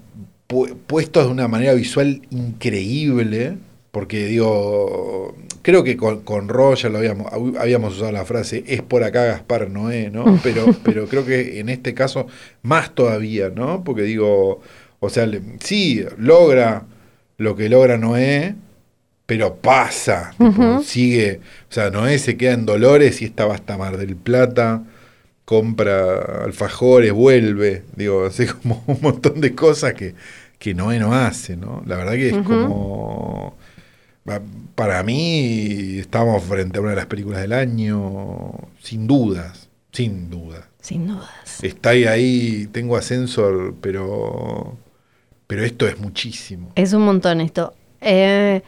pu- puestos de una manera visual increíble, porque digo, creo que con, con Ro ya lo habíamos, hab- habíamos usado la frase, es por acá Gaspar Noé, ¿no? Pero, pero creo que en este caso más todavía, ¿no? Porque digo, o sea, le- sí, logra lo que logra Noé, pero pasa, tipo, sigue, o sea, Noé se queda en Dolores y estaba hasta Mar del Plata, compra alfajores, vuelve, digo, hace como un montón de cosas que, que Noé no hace, ¿no? La verdad que es como, para mí estamos frente a una de las películas del año, sin dudas, sin dudas. Sin dudas. Está ahí, ahí, tengo ascensor, pero, pero esto es muchísimo. Es un montón esto. Eh,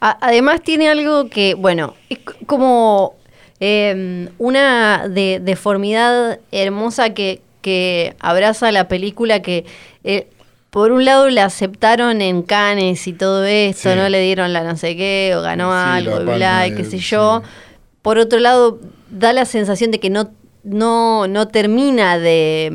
a- además tiene algo que, bueno, es como eh, una de- deformidad hermosa que, que abraza la película que eh, por un lado la aceptaron en Cannes y todo esto, Sí. no le dieron la no sé qué, o ganó Sí, algo, y bla, y qué sé sí. yo. Por otro lado, da la sensación de que no, no, no termina de,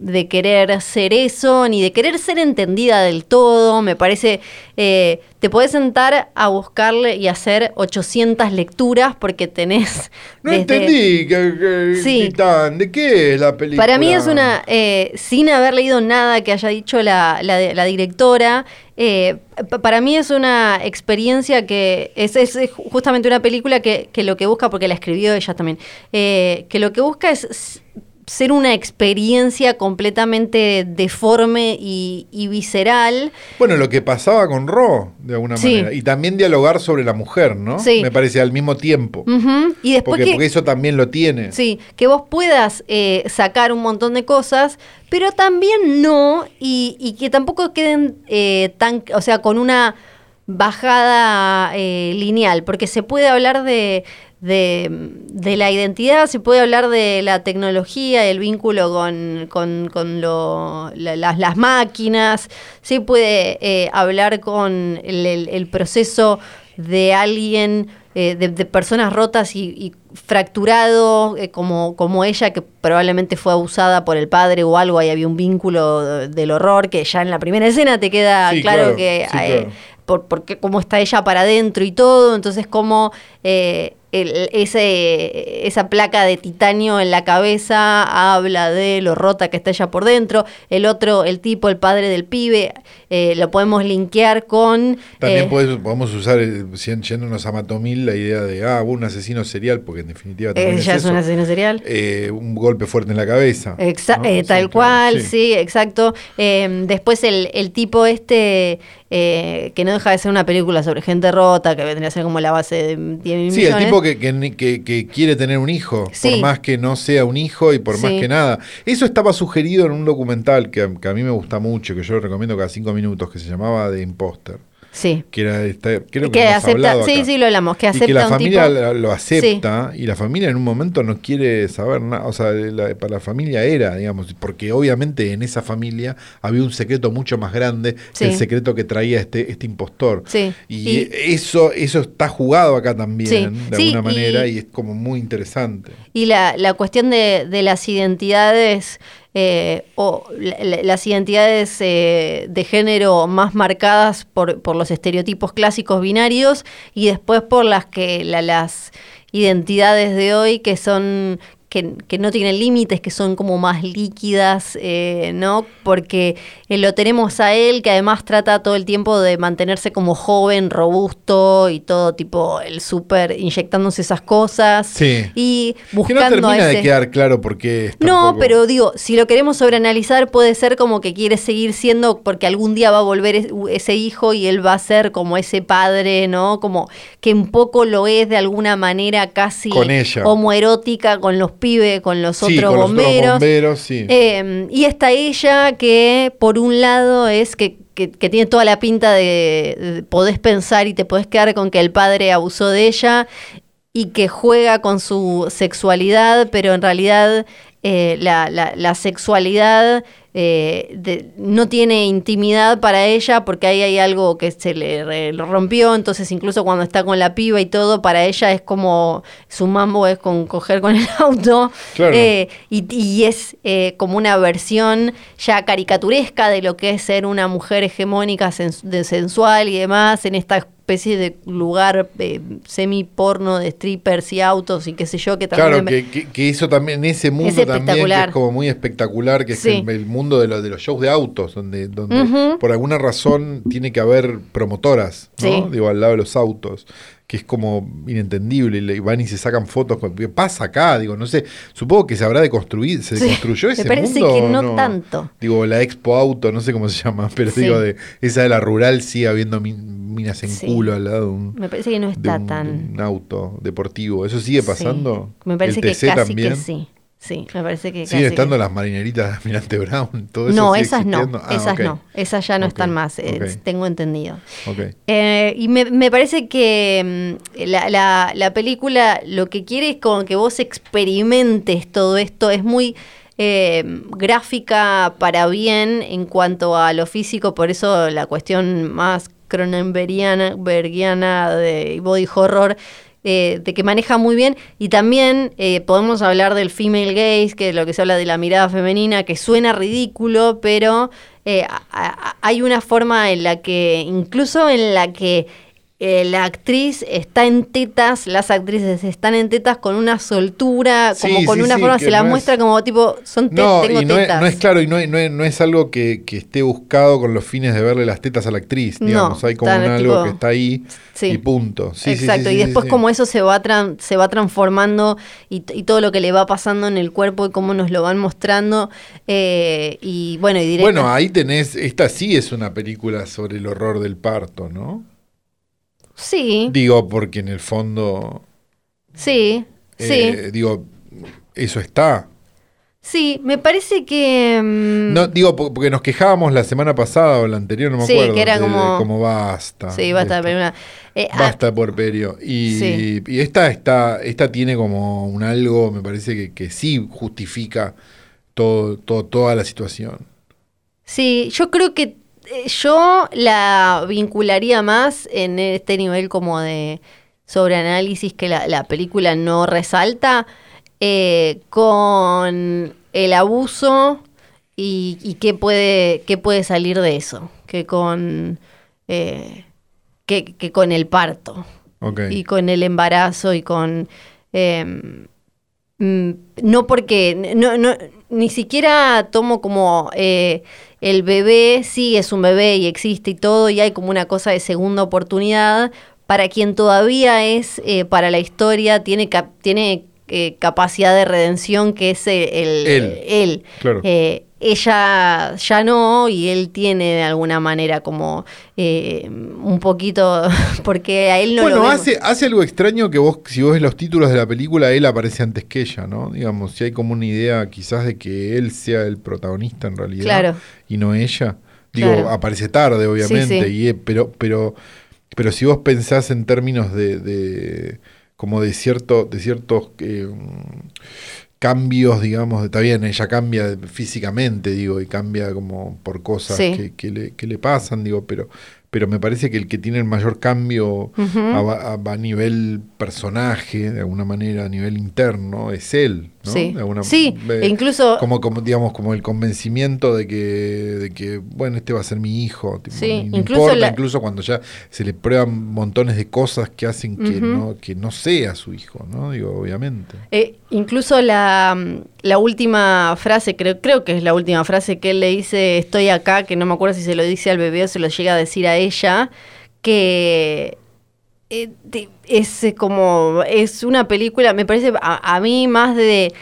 de querer ser eso, ni de querer ser entendida del todo. Me parece, eh, te podés sentar a buscarle y hacer 800 lecturas porque tenés... No desde- entendí, que, que- Sí. Titán, ¿de qué es la película? Para mí es una, eh, sin haber leído nada que haya dicho la, la- la directora, eh, pa- para mí es una experiencia que es, es justamente una película que, que lo que busca, porque la escribió ella también, que lo que busca es ser una experiencia completamente deforme y, y visceral. Bueno, lo que pasaba con Ro, de alguna Sí. manera. Y también dialogar sobre la mujer, ¿no? Sí. Me parece al mismo tiempo. Ujú. Y después porque, que, porque eso también lo tiene. Sí, que vos puedas eh, sacar un montón de cosas, pero también no, y, y que tampoco queden eh, tan, o sea, con una bajada eh, lineal, porque se puede hablar de, de, de la identidad, se puede hablar de la tecnología, el vínculo con, con, con lo- la- las, las máquinas, se puede eh, hablar con el, el- el proceso de alguien, eh, de, de personas rotas y, y fracturado, eh, como, como ella, que probablemente fue abusada por el padre o algo, ahí había un vínculo de- del horror, que ya en la primera escena te queda Sí, claro, claro, que... sí, claro. por, porque cómo está ella para adentro y todo, entonces como eh, el- ese, esa placa de titanio en la cabeza habla de lo rota que está ella por dentro, el otro, el tipo, el padre del pibe, eh, lo podemos linkear con... También eh, podés- podemos usar, eh, yéndonos a Matomil, la idea de, ah, un asesino serial, porque en definitiva también ella es eso. asesina serial. Eh, un golpe fuerte en la cabeza. Exa- ¿no? Sí, tal cual, sí. sí, exacto. Eh, después el, el tipo este, eh, que no deja de ser una película sobre gente rota, que vendría a ser como la base de 10 mil Sí, el millones. tipo que, que, que- quiere tener un hijo, Sí. por más que no sea un hijo y por más Sí. que nada. Eso estaba sugerido en un documental que, a- que a mí me gusta mucho, que yo lo recomiendo cada cinco minutos, que se llamaba The Imposter. Sí. Que era esta- creo que, acepta, sí, sí, lo hablamos, que y acepta que la un familia tipo... lo acepta y la familia en un momento no quiere saber nada, o sea, la- para la familia era, digamos, porque obviamente en esa familia había un secreto mucho más grande Sí. que el secreto que traía este, este impostor. Sí. Y, Y- eso, eso está jugado acá también, de alguna manera, y- y es como muy interesante. Y la, la cuestión de, de las identidades eh, o la- la- las identidades eh, de género más marcadas por, por los estereotipos clásicos binarios y después por las que la- las identidades de hoy que son que, que no tienen límites, que son como más líquidas, eh, ¿no? Porque eh, lo tenemos a él, que además trata todo el tiempo de mantenerse como joven, robusto y todo tipo el súper inyectándose esas cosas. Sí. Y Que no buscando termina a de quedar claro por qué es No, pero digo, si lo queremos sobreanalizar, puede ser como que quiere seguir siendo, porque algún día va a volver es- ese hijo y él va a ser como ese padre, ¿no? Como que un poco lo es de alguna manera casi Con ella. homoerótica con los pibes, con los Sí, otros con los otros bomberos. bomberos, sí. Eh, y está ella que por un lado es que, que- que tiene toda la pinta de, de- podés pensar y te podés quedar con que el padre abusó de ella y que juega con su sexualidad, pero en realidad eh, la, la- la sexualidad eh, de- no tiene intimidad para ella porque ahí hay algo que se le, re- rompió, entonces incluso cuando está con la piba y todo, para ella es como su mambo es con coger con el auto. Claro. Eh, y, y es eh, como una versión ya caricaturesca de lo que es ser una mujer hegemónica, sens- de sensual y demás, en esta especie de lugar eh, semi porno de strippers y autos y qué sé yo, que Claro, también... me- que, que, que eso también, en ese mundo Es también, que es como muy espectacular, que Sí. es el, el mundo de, los de los shows de autos, donde, donde por alguna razón tiene que haber promotoras, ¿no? Sí. Digo, al lado de los autos, que es como inentendible, y van y se sacan fotos, con- ¿qué pasa acá? Digo, no sé, supongo que se habrá de construir, se Sí, construyó me ese parece mundo, que no tanto. Digo, la Expo Auto, no sé cómo se llama, pero Sí. digo, de esa de la rural sigue habiendo min- minas en Sí. culo al lado de un, Me parece que no está un- tan... un auto deportivo. ¿Eso sigue pasando? Me parece ¿El que TC casi también? que sí. Sí, me parece que ¿Siguen casi estando que- las marineritas de Almirante Brown? ¿Todo eso No, sigue esas no? Ah, esas no, esas ya no están más, eh, tengo entendido. ok. Eh, y me, me parece que mm, la, la- la película lo que quiere es como que vos experimentes todo esto, es muy... eh, gráfica para bien en cuanto a lo físico, por eso la cuestión más cronenbergiana de body horror de que maneja muy bien. Y también eh, podemos hablar del female gaze, que es lo que se habla de la mirada femenina, que suena ridículo, pero eh, hay una forma en la que, incluso en la que eh, la actriz está en tetas, las actrices están en tetas con una soltura, como con una forma, se la muestra como tipo, son tetas, tengo tetas. No es, claro, y no, no, es algo que, esté buscado con los fines de verle las tetas a la actriz, digamos, hay como algo que está ahí y punto. Exacto, y después como eso se va, se va transformando y, todo lo que le va pasando en el cuerpo y cómo nos lo van mostrando, eh, y bueno, y Bueno, ahí tenés, esta sí es una película sobre el horror del parto, ¿no? Sí. Digo, porque en el fondo. Sí, eh, sí. Digo, eso está. Sí, me parece que. Mm, no, digo, porque nos quejábamos la semana pasada o la anterior, no me acuerdo. Sí, que era como. como basta. Sí, basta, eh, ah, basta por perio. Y, y, esta, está, esta tiene como un algo, me parece que, que sí justifica todo, todo, toda la situación. Sí, yo creo que yo la vincularía más en este nivel como de sobreanálisis que la, película no resalta eh, con el abuso y, qué, puede, qué puede salir de eso, que con, eh, que, con el parto y con el embarazo y con... Em, mm, no porque, no, no, ni siquiera tomo como el bebé sí es un bebé y existe y todo, y hay como una cosa de segunda oportunidad. Para quien todavía es, eh, para la historia, tiene, tiene eh, capacidad de redención, que es el, él. Eh, ella ya no y él tiene de alguna manera como eh, un poquito porque a él no bueno hace hace algo extraño que vos si vos ves los títulos de la película él aparece antes que ella no digamos si hay como una idea quizás de que él sea el protagonista en realidad y no ella. Digo aparece tarde obviamente Y, pero pero pero si vos pensás en términos de, como de cierto de ciertos eh, cambios, digamos, está bien, ella cambia físicamente, digo, y cambia como por cosas que, que, le, que le pasan, digo, pero pero me parece que el que tiene el mayor cambio a, nivel personaje, de alguna manera, a nivel interno, es él. ¿no? Sí, sí e incluso... Como, como, digamos, como el convencimiento de que, de que, bueno, este va a ser mi hijo. sí, incluso, incluso cuando ya se le prueban montones de cosas que hacen que, no, que no sea su hijo, ¿no? Digo, obviamente. Eh, incluso la, la última frase, creo, creo que es la última frase que él le dice, estoy acá, que no me acuerdo si se lo dice al bebé o se lo llega a decir a ella, que eh, es como, es una película, me parece a, mí más de,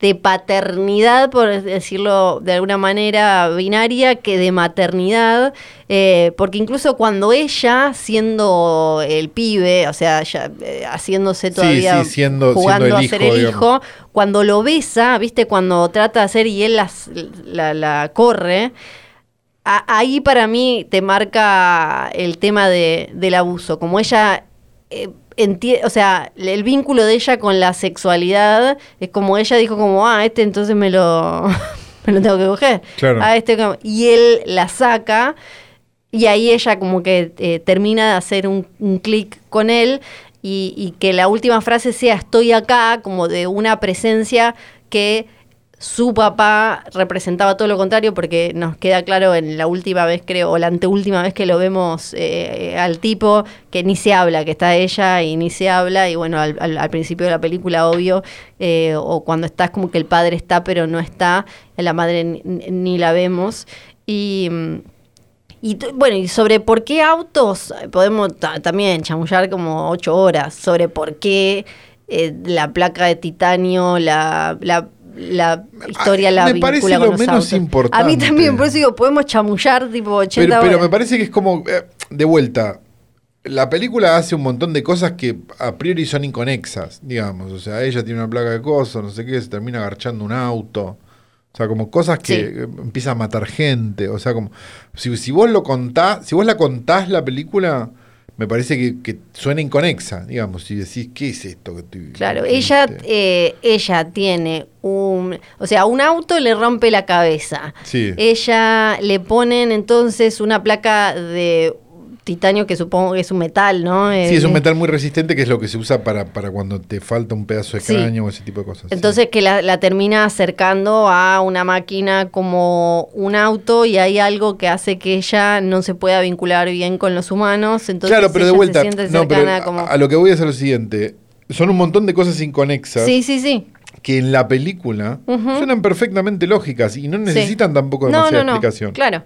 de, paternidad, por decirlo de alguna manera binaria, que de maternidad, eh, porque incluso cuando ella, siendo el pibe, o sea, ya, eh, haciéndose todavía, jugando a ser el hijo, cuando lo besa, viste, cuando trata de hacer y él la, la corre, ahí para mí te marca el tema de, del abuso, como ella... Eh, o sea, el vínculo de ella con la sexualidad es como ella dijo como, ah, este entonces me lo, me lo tengo que coger. Claro. Ah, este, y él la saca y ahí ella como que eh, termina de hacer un, un clic con él y, y, que la última frase sea estoy acá, como de una presencia que su papá representaba todo lo contrario porque nos queda claro en la última vez, creo, o la anteúltima vez que lo vemos eh, al tipo, que ni se habla, que está ella y ni se habla, y bueno, al, principio de la película, obvio, eh, o cuando estás como que el padre está pero no está, la madre ni, la vemos. Y... Bueno, y sobre por qué autos, podemos también chamullar como ocho horas sobre por qué eh, la placa de titanio, la la historia la me parece lo menos importante. A mí también, por eso digo, podemos chamullar tipo 80 pero, pero me parece que es como, eh, de vuelta, la película hace un montón de cosas que a priori son inconexas, digamos. O sea, ella tiene una placa de cosas, no sé qué, se termina agarchando un auto. O sea, como cosas que empiezan empieza a matar gente. O sea, como si, si vos lo contás, si vos la contás la película, me parece que, que suena inconexa, digamos, si decís, ¿qué es esto que estoy Claro, que ella, eh, ella tiene un, o sea, un auto le rompe la cabeza. Sí. Ella le ponen entonces una placa de titanio que supongo que es un metal, ¿no? Sí, es un Eh, metal muy resistente que es lo que se usa para, para cuando te falta un pedazo de Sí. cráneo o ese tipo de cosas. sí. Entonces que la, la termina acercando a una máquina como un auto y hay algo que hace que ella no se pueda vincular bien con los humanos. Entonces claro, pero de vuelta, se siente no, pero como... a lo que voy a hacer lo siguiente. Son un montón de cosas inconexas Sí, sí, sí. que en la película suenan perfectamente lógicas y no necesitan tampoco demasiada no, no. explicación. Claro.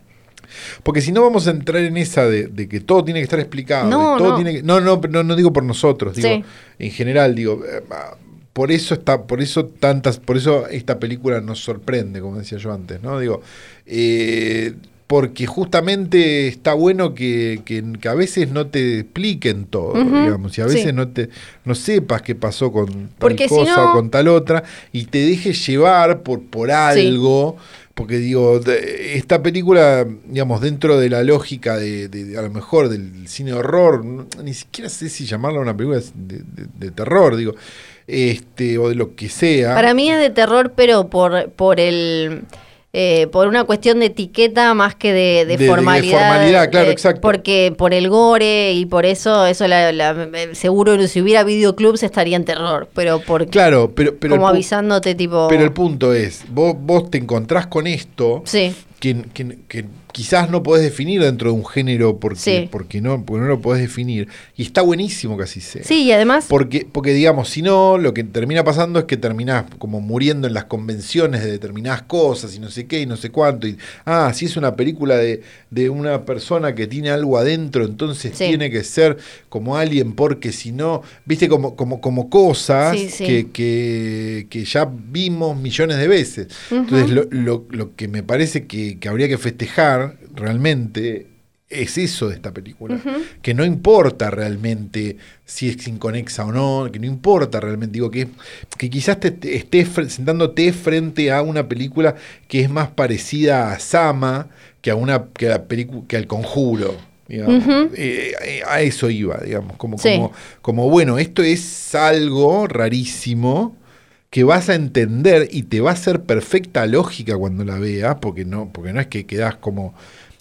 Porque si no vamos a entrar en esa de, de que todo tiene que estar explicado. No, todo no. Tiene que- no, no, no, no digo por nosotros, digo, Sí. en general, digo, eh, ah, por eso está, por eso tantas, por eso esta película nos sorprende, como decía yo antes, ¿no? Digo, eh, porque justamente está bueno que, que- que a veces no te expliquen todo, digamos, y a veces sí. no te no sepas qué pasó con tal Porque si cosa no- o con tal otra, y te dejes llevar por, por algo. Porque digo, esta película, digamos, dentro de la lógica de, a lo mejor del cine horror, ni siquiera sé si llamarla una película de, de- de terror, digo, este, o de lo que sea. Para mí es de terror, pero por, por el... eh, por una cuestión de etiqueta más que de, de De- de formalidad. formalidad, claro, eh, exacto. Porque por el gore y por eso, eso la, la- eh, seguro si hubiera videoclubs estaría en terror, pero por Claro, pero, pero, como avisándote tipo... pero el punto es, vos, vos te encontrás con esto Sí, que, que- que quizás no podés definir dentro de un género porque, Sí. porque, no, porque no lo podés definir. Y está buenísimo que así sea. sí, y además... Porque, porque digamos, si no, lo que termina pasando es que terminás como muriendo en las convenciones de determinadas cosas y no sé qué y no sé cuánto. Y, ah, si es una película de, de una persona que tiene algo adentro, entonces Sí. tiene que ser como alguien, porque si no, viste, como, como, como cosas Sí. Que, que, que ya vimos millones de veces. Entonces, lo, lo- lo que me parece que, que habría que festejar realmente es eso de esta película. Que no importa realmente si es inconexa o no, que no importa realmente. Digo que, que quizás te, te estés sentándote frente a una película que es más parecida a Sama que a una que a que al conjuro. digamos. Eh, eh, a eso iba, digamos, como, Sí. como, como bueno, esto es algo rarísimo que vas a entender y te va a hacer perfecta lógica cuando la veas, porque no, porque no es que quedas como,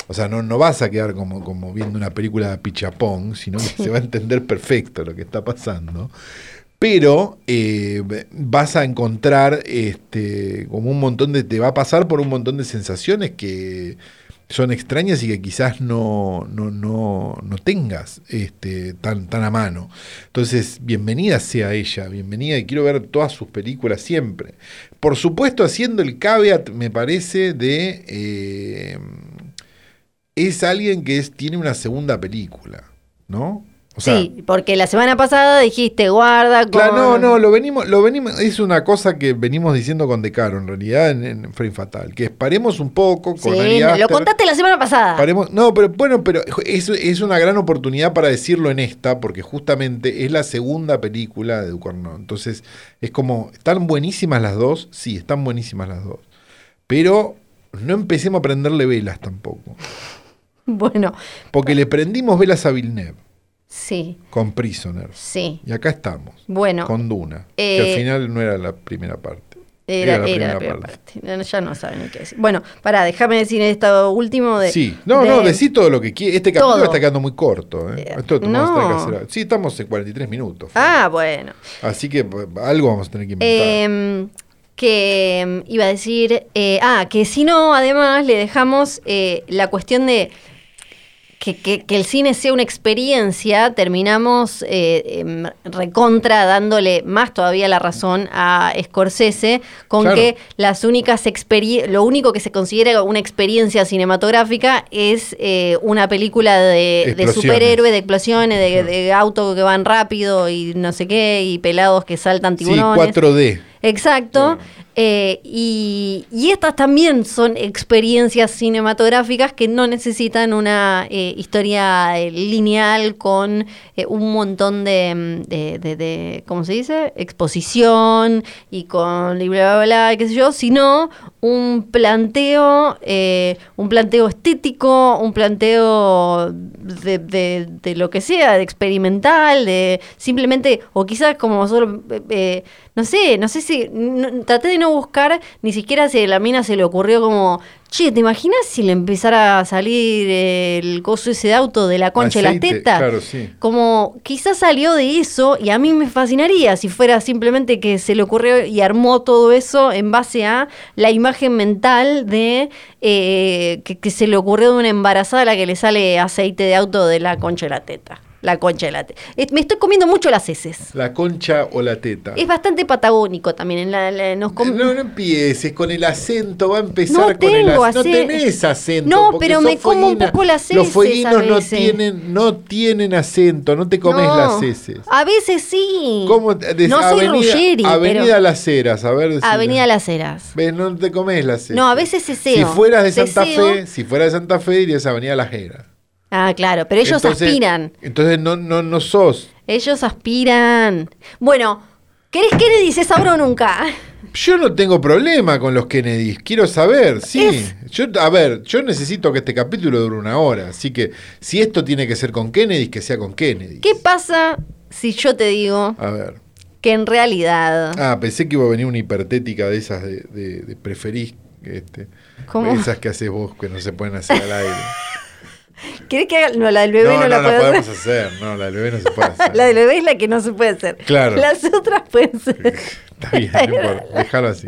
o sea, no, no vas a quedar como, como viendo una película de pichapón, sino que se va a entender perfecto lo que está pasando. Pero eh, vas a encontrar este, como un montón de. te va a pasar por un montón de sensaciones que son extrañas y que quizás no, no, no, no tengas este, tan, tan a mano. Entonces, bienvenida sea ella, bienvenida y quiero ver todas sus películas siempre. Por supuesto, haciendo el caveat, me parece, de... eh, es alguien que es, tiene una segunda película, ¿no? O sea, sí, porque la semana pasada dijiste guarda con... Claro, no, no, lo venimos, lo venimos, es una cosa que venimos diciendo con Decaro, en realidad, en, en Frame Fatal, que paremos un poco con Sí, Ari lo contaste la semana pasada. paremos- no, pero bueno, pero es, es una gran oportunidad para decirlo en esta, porque justamente es la segunda película de Ducorno. Entonces, es como, ¿están buenísimas las dos? Sí, están buenísimas las dos. Pero no empecemos a prenderle velas tampoco. Bueno, Porque le prendimos velas a Villeneuve sí, con Prisoners. sí. Y acá estamos. Bueno, con Duna, eh, que al final no era la primera parte. era, era la primera parte. Ya no saben ni qué decir. Bueno, pará, déjame decir esto último de... Sí, no, de- no, decí todo lo que quieras. Este capítulo Todo. está quedando muy corto. ¿eh? Eh, Esto que no. hacer- Sí, estamos en 43 minutos. Ah, bueno. Así que algo vamos a tener que inventar. Eh, que em, iba a decir, eh, ah, que si no, además le dejamos eh, la cuestión de que, que- que el cine sea una experiencia, terminamos eh, em, recontra dándole más todavía la razón a Scorsese con Claro. que las únicas lo único que se considera una experiencia cinematográfica es eh, una película de, de superhéroes, de explosiones, de, de autos que van rápido y no sé qué, y pelados que saltan sí, tiburones. 4D. Exacto. Eh, y, estas también son experiencias cinematográficas que no necesitan una eh, historia eh, lineal con eh, un montón de, mm, de, de- de- ¿cómo se dice? Exposición y con y bla, bla, bla, qué sé yo, sino un planteo, eh, un planteo estético, un planteo de, de- de lo que sea, de experimental, de simplemente, o quizás como solo, eh, eh, no sé, no sé si, no- traté de no buscar, ni siquiera si a la mina se le ocurrió como, che, ¿te imaginas si le empezara a salir el coso ese de auto de la concha de la Aceite, teta? claro, sí. Como quizás salió de eso y a mí me fascinaría si fuera simplemente que se le ocurrió y armó todo eso en base a la imagen mental de eh, que, que se le ocurrió de una embarazada a la que le sale aceite de auto de la concha de la teta. La concha de la teta. Me estoy comiendo mucho las heces. La concha o la teta. Es bastante patagónico también. En la, la- nos com- No, no empieces con el acento, va a empezar No con el tengo acento. No tenés acento. No, pero me como un poco las Los heces fueguinos a no tienen, no tienen acento, no te comes No, las heces. A veces sí. ¿Cómo te- des- no soy Avenida, Ruggeri, Avenida pero... Las Heras, a ver. decime. Avenida Las Heras. Ves, no te comes las heces. No, a veces ceseo. Si fueras de Santa Ceseo. Fe, si fueras de Santa Fe, dirías Avenida Las Heras. Ah, claro, pero ellos Entonces- aspiran. Entonces no, no, no sos. Ellos aspiran. Bueno, ¿querés Kennedy se sabrá o nunca? Yo no tengo problema con los Kennedys, quiero saber, sí. Es- Yo, a ver, yo necesito que este capítulo dure una hora, así que si esto tiene que ser con Kennedy, que sea con Kennedy. ¿Qué pasa si yo te digo A ver. que en realidad... Ah, pensé que iba a venir una hipertética de esas de, de, de preferís, este, ¿Cómo? esas que haces vos que no se pueden hacer al aire. ¿Querés que haga? No, la del bebé no, no, no la podemos hacer. hacer, no, la del bebé no se puede hacer. La del bebé es la que no se puede hacer. Claro. Las otras pueden ser. Está bien, no importa, déjalo así.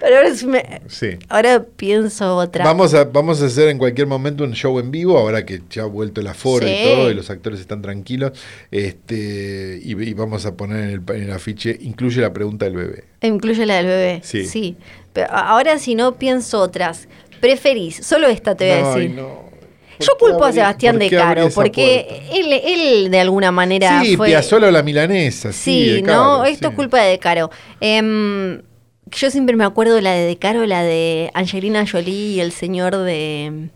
Pero ahora, sí me- Sí. ahora pienso otra. Vamos a, vamos a hacer en cualquier momento un show en vivo, ahora que ya ha vuelto el aforo Sí. y todo, y los actores están tranquilos. Este, y, y vamos a poner en el, en el afiche, incluye la pregunta del bebé. Incluye la del bebé. Sí. Pero a- ahora si no pienso otras. Preferís, solo esta te voy a Ay, decir. no. Yo ¿Por qué culpo a Sebastián de Caro, porque él, él de alguna manera Sí, fue... Piazzolla o la milanesa, sí. Sí, no, esto sí. es culpa de De Caro. Em, yo siempre me acuerdo de la de De Caro, la de Angelina Jolie y el señor de...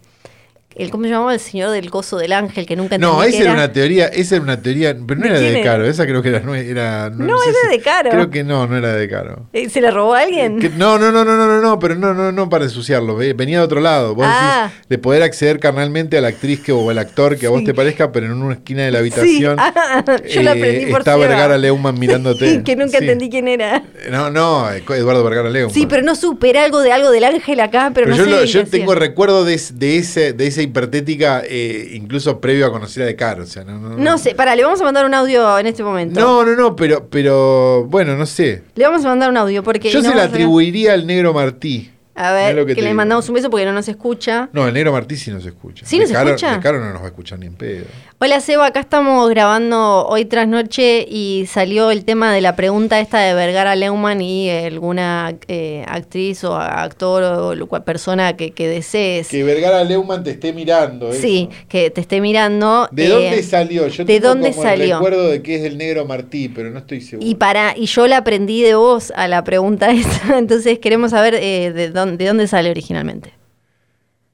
El, ¿Cómo se llamaba? El señor del coso del ángel, que nunca entendí No, esa era una teoría, esa era una teoría, pero no ¿De era de era? Caro, esa creo que era, no era No, sé era de Caro. Creo que no, no era de Caro. Eh, ¿Se la robó a alguien? Que- no, no, no, no, no, no, no, pero no, no, no para ensuciarlo. ve- Venía de otro lado. Vos Ah. decís de poder acceder carnalmente a la actriz que, o al actor que a vos Sí. te parezca, pero en una esquina de la Sí, habitación. ah, yo la eh, aprendí por Está Seba. Vergara Leumann mirándote. que nunca Sí. entendí quién era. No, no, Eduardo Vergara Leumann. Sí, pero no supe, era algo de algo del ángel acá, pero, Pero no yo, sé lo- yo tengo recuerdo de, de, ese, de esa hipertética, eh, incluso previo a conocer a De Caro. O sea, no, no, No sé, pará, le vamos a mandar un audio en este momento. No, no, no, pero, pero bueno, no sé. Le vamos a mandar un audio porque... Yo se la a- atribuiría al negro Martí. A ver, que, te le digo. mandamos un beso porque no nos escucha. No, el negro Martí sí nos escucha. ¿Sí nos Caro- escucha? Caro no nos va a escuchar ni en pedo. Hola Seba, acá estamos grabando hoy tras noche y salió el tema de la pregunta esta de Vergara Leumann y alguna eh, actriz o actor o persona que, que desees. Que Vergara Leumann te esté mirando. eso. Sí, que te esté mirando. ¿De eh, dónde salió? Yo ¿de tengo dónde como el recuerdo de que es del negro Martí, pero no estoy seguro. Y para y yo la aprendí de vos a la pregunta esa, entonces queremos saber eh, de, dónde, de dónde sale originalmente.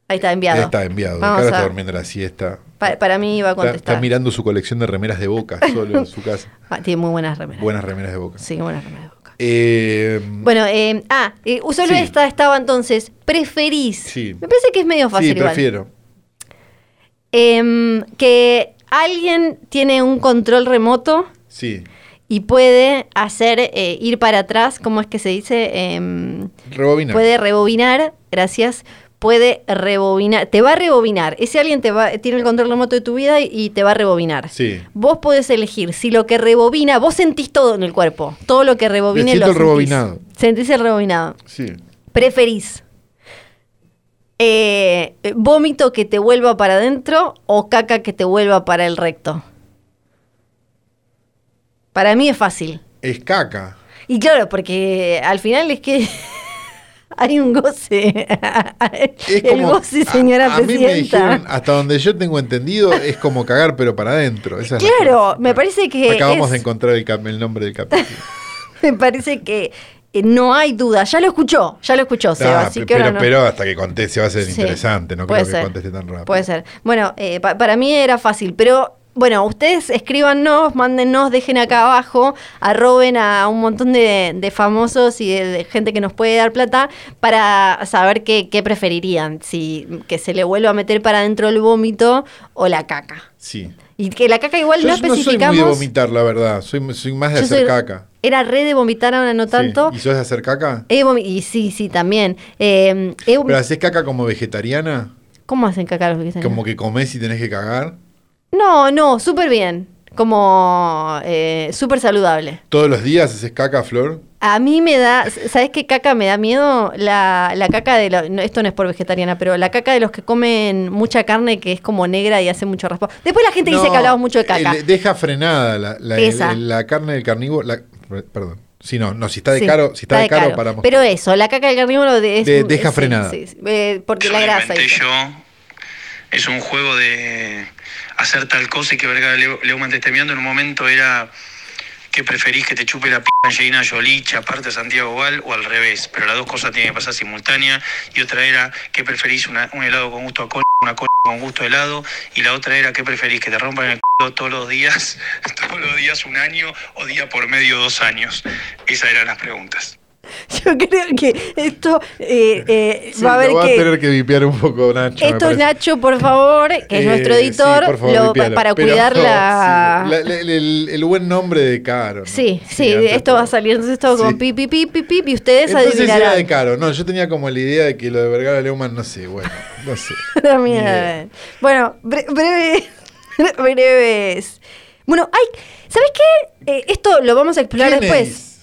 Ahí está enviado. Ya está enviado. Vamos Caro está durmiendo la siesta. Pa- para mí iba a contestar. está mirando su colección de remeras de boca solo en su casa. Ah, tiene muy buenas remeras. Buenas remeras de boca. Sí, buenas remeras. de Boca. Eh, Bueno, eh, ah, eh, solo Sí. esta estaba entonces. ¿Preferís? Sí. Me parece que es medio fácil sí, prefiero. Em, que alguien tiene un control remoto Sí. Y puede hacer eh, ir para atrás, ¿cómo es que se dice? Em, Rebobina. puede rebobinar, gracias. Puede rebobinar, te va a rebobinar. Ese alguien te va, tiene el control remoto de tu vida y, y te va a rebobinar. Sí. Vos podés elegir si lo que rebobina, vos sentís todo en el cuerpo, todo lo que rebobine lo el sentís. rebobinado. Sentís el rebobinado. Sí. ¿Preferís eh, vómito que te vuelva para adentro o caca que te vuelva para el recto? Para mí es fácil. Es caca. Y claro, porque al final es que hay un goce. Es el goce, a- señora a, mí me presidenta. dijeron, hasta donde yo tengo entendido, es como cagar pero para adentro. Esa Claro, me parece que Acabamos es- de encontrar el, nombre del capítulo. Me parece que eh, no hay duda. Ya lo escuchó, ya lo escuchó, Seba. Así que pero, no. pero hasta que conteste va a ser Sí, interesante, no creo que ser. conteste tan rápido. Puede ser. Bueno, eh, pa- para mí era fácil, pero bueno, ustedes escríbanos, mándennos, dejen acá abajo, arroben a un montón de, de famosos y de, de gente que nos puede dar plata para saber qué, qué preferirían, si que se le vuelva a meter para adentro el vómito o la caca. Sí. Y que la caca igual Yo no no soy muy de especificamos. vomitar, la verdad. Soy, soy más de Yo hacer soy- caca. Era re de vomitar, ahora no Sí. tanto. ¿Y sos de hacer caca? He y sí, sí, también. Eh, he vom- ¿Pero haces caca como vegetariana? ¿Cómo hacen caca los vegetarianos? ¿Como que comés y tenés que cagar? No, no, súper bien. Como eh, súper saludable. ¿Todos los días haces caca, Flor? A mí me da, ¿sabes qué caca me da miedo? La, la caca de, la- no, esto no es por vegetariana, pero la caca de los que comen mucha carne que es como negra y hace mucho raspo. Después la gente dice que hablamos mucho de caca. eh, deja frenada la, la- Esa. el- la carne del carnívoro. la- perdón. Si no, no, si está de Sí, caro, si está, de caro, paramos. Pero eso, la caca del carnívoro de, es De- un- deja frenada. sí, sí, eh, porque Yo la grasa. yo. Es un juego de hacer tal cosa y que Leumann te esté mirando. En un momento era que preferís que te chupe la p Angelina Jolie, Santiago Val o al revés. Pero las dos cosas tienen que pasar simultánea. Y otra era que preferís un helado con gusto a col, una col con gusto a helado. Y la otra era que preferís que te rompan el c todos los días, todos los días un año o día por medio dos años. Esas eran las preguntas. Yo creo que esto eh, eh, Sí, va a haber lo va que. a tener que vipiar un poco, Nacho. Esto. Nacho, por favor, que es Eh, nuestro editor, sí, favor, lo- vipialo. para cuidar la... sí, la- la- el, el buen nombre de Caro. ¿no? Sí, sí, esto va a salir entonces todo con pi, pi, pi, pi, pi, y ustedes Entonces era adivinarán. de Caro. No, yo tenía como la idea de que lo de Vergara Leumann, no sé, bueno, no sé. Bueno, bre- breve, breves. Bueno, hay, ¿sabes qué? Eh, esto lo vamos a explorar después. Kennedys.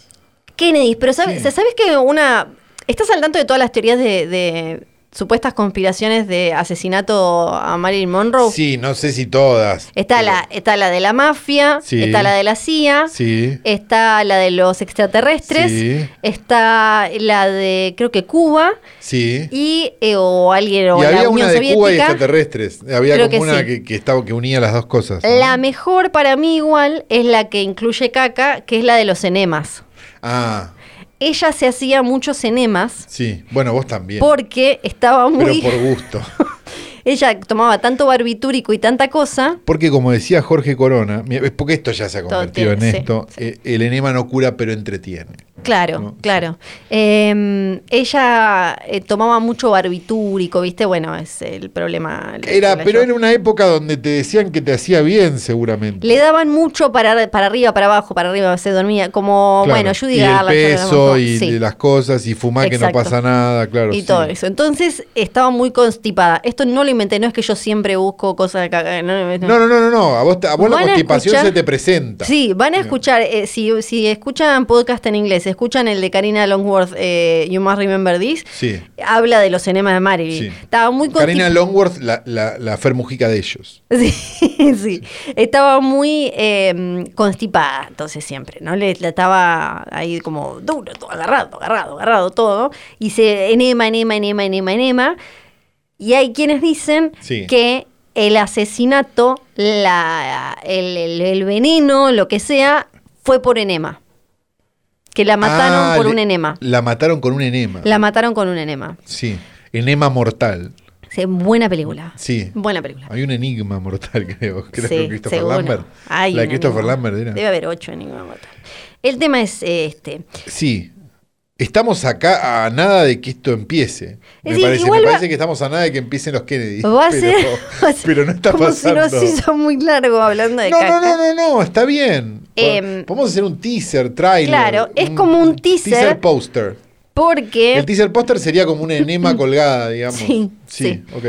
Kennedy, pero ¿sabes, Sí. ¿sabes que una... ¿Estás al tanto de todas las teorías de, de supuestas conspiraciones de asesinato a Marilyn Monroe? Sí, no sé si todas. Está, pero- la, está la de la mafia, Sí. está la de la CIA, Sí. está la de los extraterrestres, Sí. está la de, creo que Cuba, Sí. y eh, o alguien o Y la había Unión una de Cuba y Soviética. extraterrestres. Había Creo como que una que, que estaba, que unía las dos cosas. ¿no? La mejor para mí igual es la que incluye caca, que es la de los enemas. Ah, Ella se hacía muchos enemas sí. Bueno, vos también. porque estaba pero muy... por gusto. Ella tomaba tanto barbitúrico y tanta cosa. Porque como decía Jorge Corona, porque esto ya se ha convertido tiene, en sí, esto, sí. eh, el enema no cura pero entretiene. Claro, No, claro. Eh, ella eh, tomaba mucho barbitúrico, ¿viste? Bueno, es el problema. le- Era, le- pero yo- era una época donde te decían que te hacía bien seguramente. Le daban mucho para, para arriba, para abajo, para arriba, se dormía. Como, Claro. bueno, Judy y el Garland. lo peso y sí. las cosas y fumar que no pasa nada, claro. y todo eso. Entonces estaba muy constipada. Esto no lo inventé, no es que yo siempre busco cosas de. No, no, No, no, no. A vos, a vos la constipación escuchar- se te presenta. Sí, van a escuchar, eh, si, si escuchan podcast en inglés, escuchan el de Karina Longworth, eh, You Must Remember This, Sí. habla de los enemas de Marilyn. Sí. Estaba muy Karina. Longworth, la, la, la Fer Mujica de ellos. Sí, sí. Estaba muy eh, constipada, entonces siempre, ¿no? Le, le estaba ahí como duro, todo agarrado, agarrado, agarrado todo. Y se enema, enema, enema, enema, enema. Y hay quienes dicen Sí. que el asesinato, la, el, el- el veneno, lo que sea, fue por enema. Que la mataron Ah, por le- un enema. La mataron con un enema. La mataron con un enema. Sí. Enema mortal. Sí, buena película. Sí. Buena película. Hay un enigma mortal, creo. Creo Sí, que Christopher seguro. Lambert. Hay la de Christopher enigma. Lambert era. Debe haber ocho enigmas mortales. El tema es este. Sí. Estamos acá a nada de que esto empiece. Me decir, parece, me va- parece que estamos a nada de que empiecen los Kennedy. Va a pero, ser, va a ser pero no está como pasando. si nos hizo muy largo hablando de no, caca. no, no, no, no, está bien. Em, Podemos hacer un teaser, trailer. Claro, es como un teaser. Teaser poster. Porque El teaser poster sería como una enema colgada, digamos. Sí, sí. sí. ok.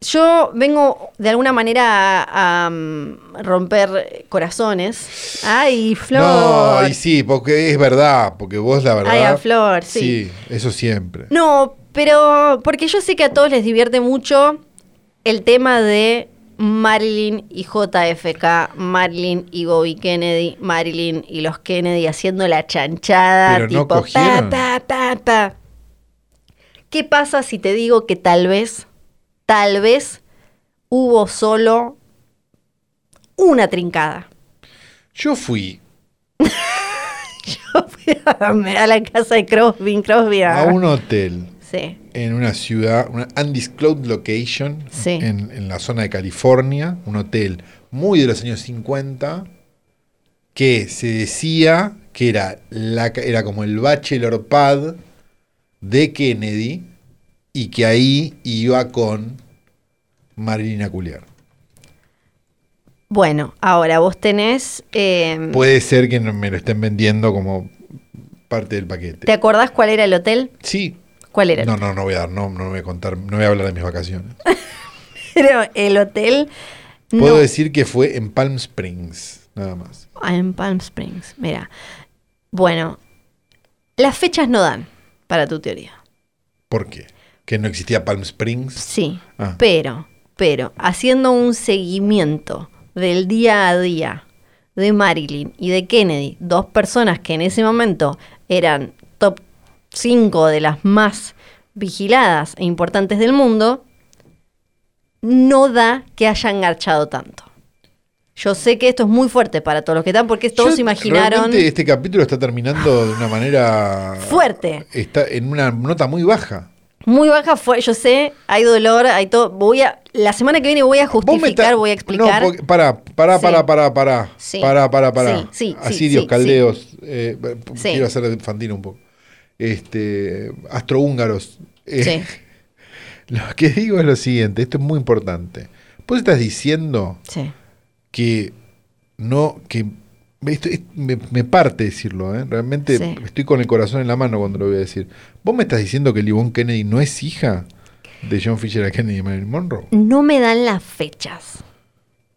Yo vengo de alguna manera a, a, mm, romper corazones. Ay, Flor. No, y sí, porque es verdad, porque vos la verdad. Ay, a Flor, sí. Sí, eso siempre. No, pero porque yo sé que a todos les divierte mucho el tema de Marilyn y JFK, Marilyn y Bobby Kennedy, Marilyn y los Kennedy haciendo la chanchada, Pero no tipo pa, cogieron. pa, pa, pa. ¿Qué pasa si te digo que tal vez, tal vez hubo solo una trincada? Yo fui Yo fui a, a la casa de Crosby, Crosby a- a un hotel Sí, en una ciudad, una undisclosed location, Sí. en, en la zona de California, un hotel muy de los años 50 que se decía que era, la, era como el bachelor pad de Kennedy y que ahí iba con Marilina Culiar. Bueno, ahora vos tenés... eh, Puede ser que me lo estén vendiendo como parte del paquete. ¿Te acordás cuál era el hotel? Sí. ¿Cuál era? No, no, no voy a dar, no, no voy a contar, no voy a hablar de mis vacaciones. Era el hotel... Puedo no, decir que fue en Palm Springs, nada más. Ah, en Palm Springs. Mira. Bueno, las fechas no dan para tu teoría. ¿Por qué? ¿Que no existía Palm Springs? Sí, Ah. pero, pero, haciendo un seguimiento del día a día de Marilyn y de Kennedy, dos personas que en ese momento eran top 5 de las más vigiladas e importantes del mundo, no da que hayan garchado tanto. Yo sé que esto es muy fuerte para todos los que están, porque todos Yo- se imaginaron este capítulo está terminando de una manera... fuerte. Está en una nota muy baja. Muy baja fue, yo sé, hay dolor, hay todo. Voy a, la semana que viene voy a justificar, voy a explicar. No, porque- pará, pará, Sí. pará, pará, pará. Sí. Pará, pará, pará. Sí, sí, sí, Asirios, caldeos. eh, Sí. Quiero hacer de Fantino un poco. Este, astrohúngaros. Eh, Sí. Lo que digo es lo siguiente, esto es muy importante. Vos estás diciendo que no, que esto me, me parte decirlo, ¿eh? realmente Sí. estoy con el corazón en la mano cuando lo voy a decir. ¿Vos me estás diciendo que Livon Kennedy no es hija de John Fisher Kennedy y Marilyn Monroe? No me dan las fechas.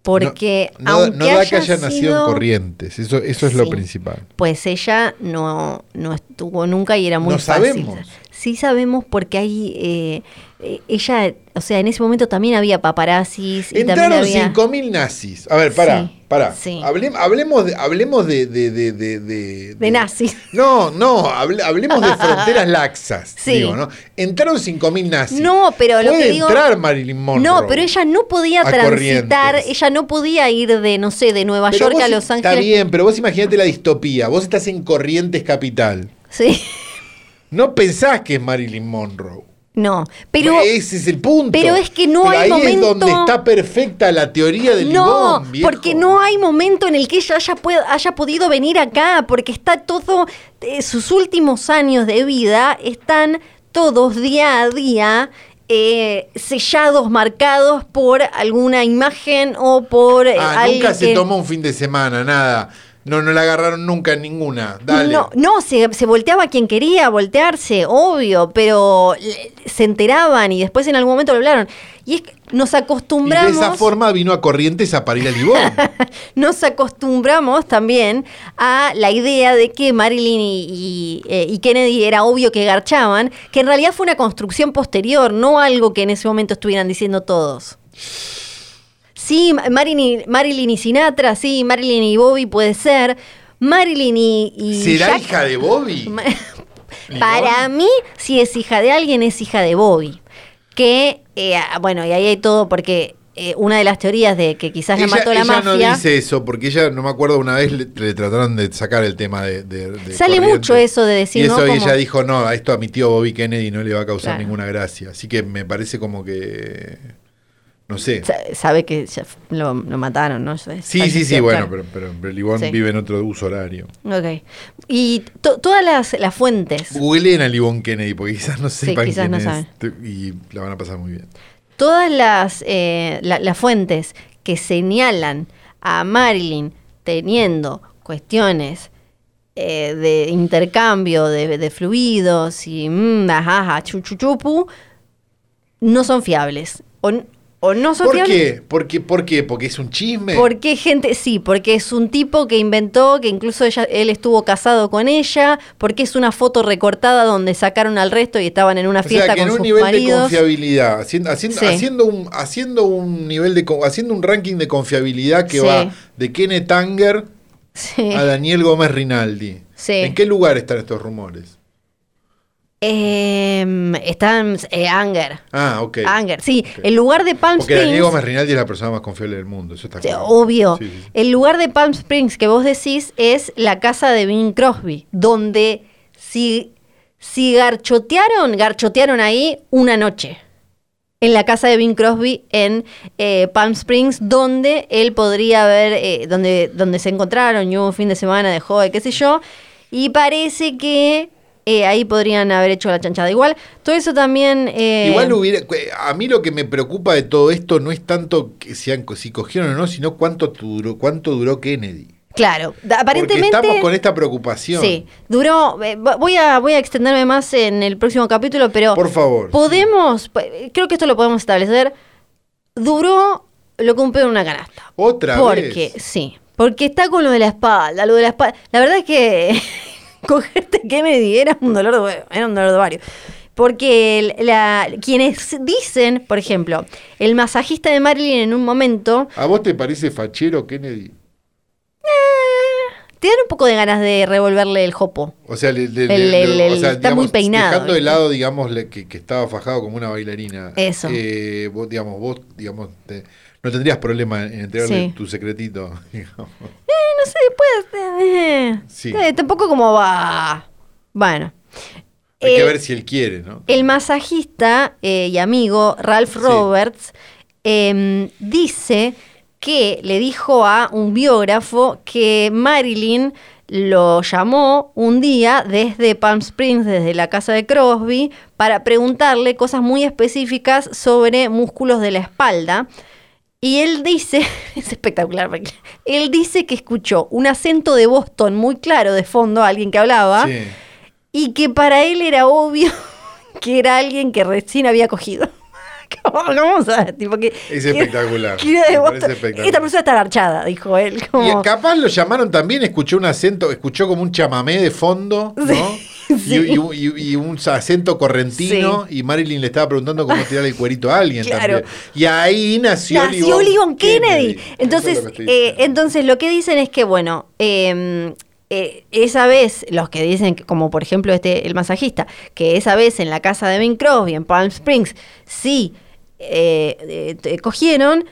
Porque no, aunque no da haya que haya nacido en Corrientes, eso, eso es lo principal. Pues ella no, no estuvo nunca y era muy No fácil. sabemos. Sí sabemos porque hay... eh, eh, ella, o sea, en ese momento también había paparazzis y Entraron había... 5.000 nazis. A ver, pará, Sí, pará. sí. Hablem- hablemos de, hablemos de, de, de, de, de- nazis. No, no, hable- hablemos de fronteras laxas. Sí. Digo, ¿no? Entraron 5.000 nazis. No, pero lo Puede que digo- entrar Marilyn Monroe. No, pero ella no podía transitar, ella no podía ir de, no sé, de Nueva Pero York a Los Ángeles. Está bien, pero vos imaginate la distopía. Vos estás en Corrientes Capital. Sí, No pensás que es Marilyn Monroe. no, pero... Ese es el punto. pero es que no Pero hay ahí es momento- donde está perfecta la teoría del No, Libón, porque no hay momento en el que ella haya, haya podido venir acá, porque está todo, eh, sus últimos años de vida están todos día a día eh, sellados, marcados por alguna imagen o por eh, Ah, nunca se que- tomó un fin de semana, nada. No, no la agarraron nunca en ninguna. Dale. No, no se, se volteaba quien quería voltearse, obvio, pero se enteraban y después en algún momento lo hablaron. Y es que nos y de acostumbramos. esa forma vino a Corrientes a parir a Libón. nos acostumbramos también a la idea de que Marilyn y, y, eh, y Kennedy era obvio que garchaban, que en realidad fue una construcción posterior, no algo que en ese momento estuvieran diciendo todos. Sí, Ma- Marilyn, y- Marilyn y Sinatra, sí, Marilyn y Bobby puede ser. Marilyn y, y ¿Será Jack- hija de Bobby? Para mí, si es hija de alguien, es hija de Bobby. Que, eh, bueno, y ahí hay todo porque eh, una de las teorías de que quizás la ella mató la ella mafia. no dice eso, porque ella, no me acuerdo, una vez le, le trataron de sacar el tema de. de- de Sale mucho eso de decir, Y eso ¿no? y ella dijo, no, a esto a mi tío Bobby Kennedy no le va a causar Claro. ninguna gracia. Así que me parece como que. No sé. Sa- Sabe que ya lo, lo mataron, ¿no? Sí, sí, sí, bueno, claro. pero, pero, Libón Sí. vive en otro uso horario. Ok. Y to- todas las, las fuentes, Googleen a Livon Kennedy, porque quizás no sepan quizás quién no es. saben. Y la van a pasar muy bien. todas las, eh, la- las fuentes que señalan a Marilyn teniendo cuestiones eh, de intercambio de, de fluidos y mm, ajá, ajá, chu, chu, chupu, no son fiables. O, o no ¿Por qué? ¿Por qué? ¿Por qué? ¿Porque es un chisme? Porque gente, sí, porque es un tipo que inventó, que incluso ella, él estuvo casado con ella, porque es una foto recortada donde sacaron al resto y estaban en una O fiesta sea, que con en un sus nivel de confiabilidad, haciendo, haciendo, Sí. haciendo un, haciendo un nivel de haciendo un ranking de confiabilidad que Sí. va de Kenneth Tanger Sí. a Daniel Gómez Rinaldi. ¿En qué lugar están estos rumores? Em, están eh, Anger. Ah, ok. Anger, sí. El lugar de Palm Porque Springs. Gómez Rinaldi es la persona más confiable del mundo, eso está claro. Obvio. Sí, sí, sí. El lugar de Palm Springs que vos decís es la casa de Bing Crosby, donde si, si garchotearon, garchotearon ahí una noche. en la casa de Bing Crosby en eh, Palm Springs, donde él podría haber, eh, donde, donde se encontraron y hubo un fin de semana de joda, qué sé yo, y parece que eh, ahí podrían haber hecho la chanchada. Igual, todo eso también... eh, Igual hubiera, a mí lo que me preocupa de todo esto no es tanto que sean, si cogieron o no, sino cuánto duró, cuánto duró Kennedy. Claro, aparentemente... Porque estamos con esta preocupación. Sí, duró. eh, vo- voy, a, voy a extenderme más en el próximo capítulo, pero. Por favor. Podemos. Creo que esto lo podemos establecer. Duró lo que un pedo en una canasta. Otra Porque, vez. sí. Porque está con lo de la espalda, lo de la espalda. La verdad es que cogerte Kennedy era un dolor de huevo, era un dolor de varios. Porque la, quienes dicen, por ejemplo, el masajista de Marilyn en un momento ¿A vos te parece fachero Kennedy? te dan un poco de ganas de revolverle el jopo. O sea, le- le- El- le- el- o sea, está muy digamos, peinado, Dejando de lado, digamos, que, que estaba fajado como una bailarina. Eso. eh, vos, digamos, vos, digamos, te- no tendrías problema en entregarle Sí. tu secretito. digamos. no sé, después. eh, Sí. eh, tampoco como va. Bueno. Hay que El- ver si él quiere, ¿no? El masajista eh, y amigo Ralph. Roberts em, dice que le dijo a un biógrafo que Marilyn lo llamó un día desde Palm Springs, desde la casa de Crosby, para preguntarle cosas muy específicas sobre músculos de la espalda. Y él dice, es espectacular, él dice que escuchó un acento de Boston muy claro de fondo, alguien que hablaba, Sí. y que para él era obvio que era alguien que recién había cogido. ¿Cómo, cómo sabes? Tipo que, Es que- espectacular. que parece espectacular. Esta persona está garchada, dijo él. Como, Y capaz lo llamaron también, escuchó un acento, escuchó como un chamamé de fondo, ¿no? Sí, Y, y un- y- y un acento correntino, y Marilyn le estaba preguntando cómo tirarle el cuerito a alguien Claro. también. Y ahí nació, Nació Leon Kennedy. Entonces, es lo eh, entonces lo que dicen es que, bueno, eh, eh, esa vez, los que dicen, como por ejemplo este el masajista, que esa vez en la casa de Bing Crosby, en Palm Springs, sí eh, eh, cogieron,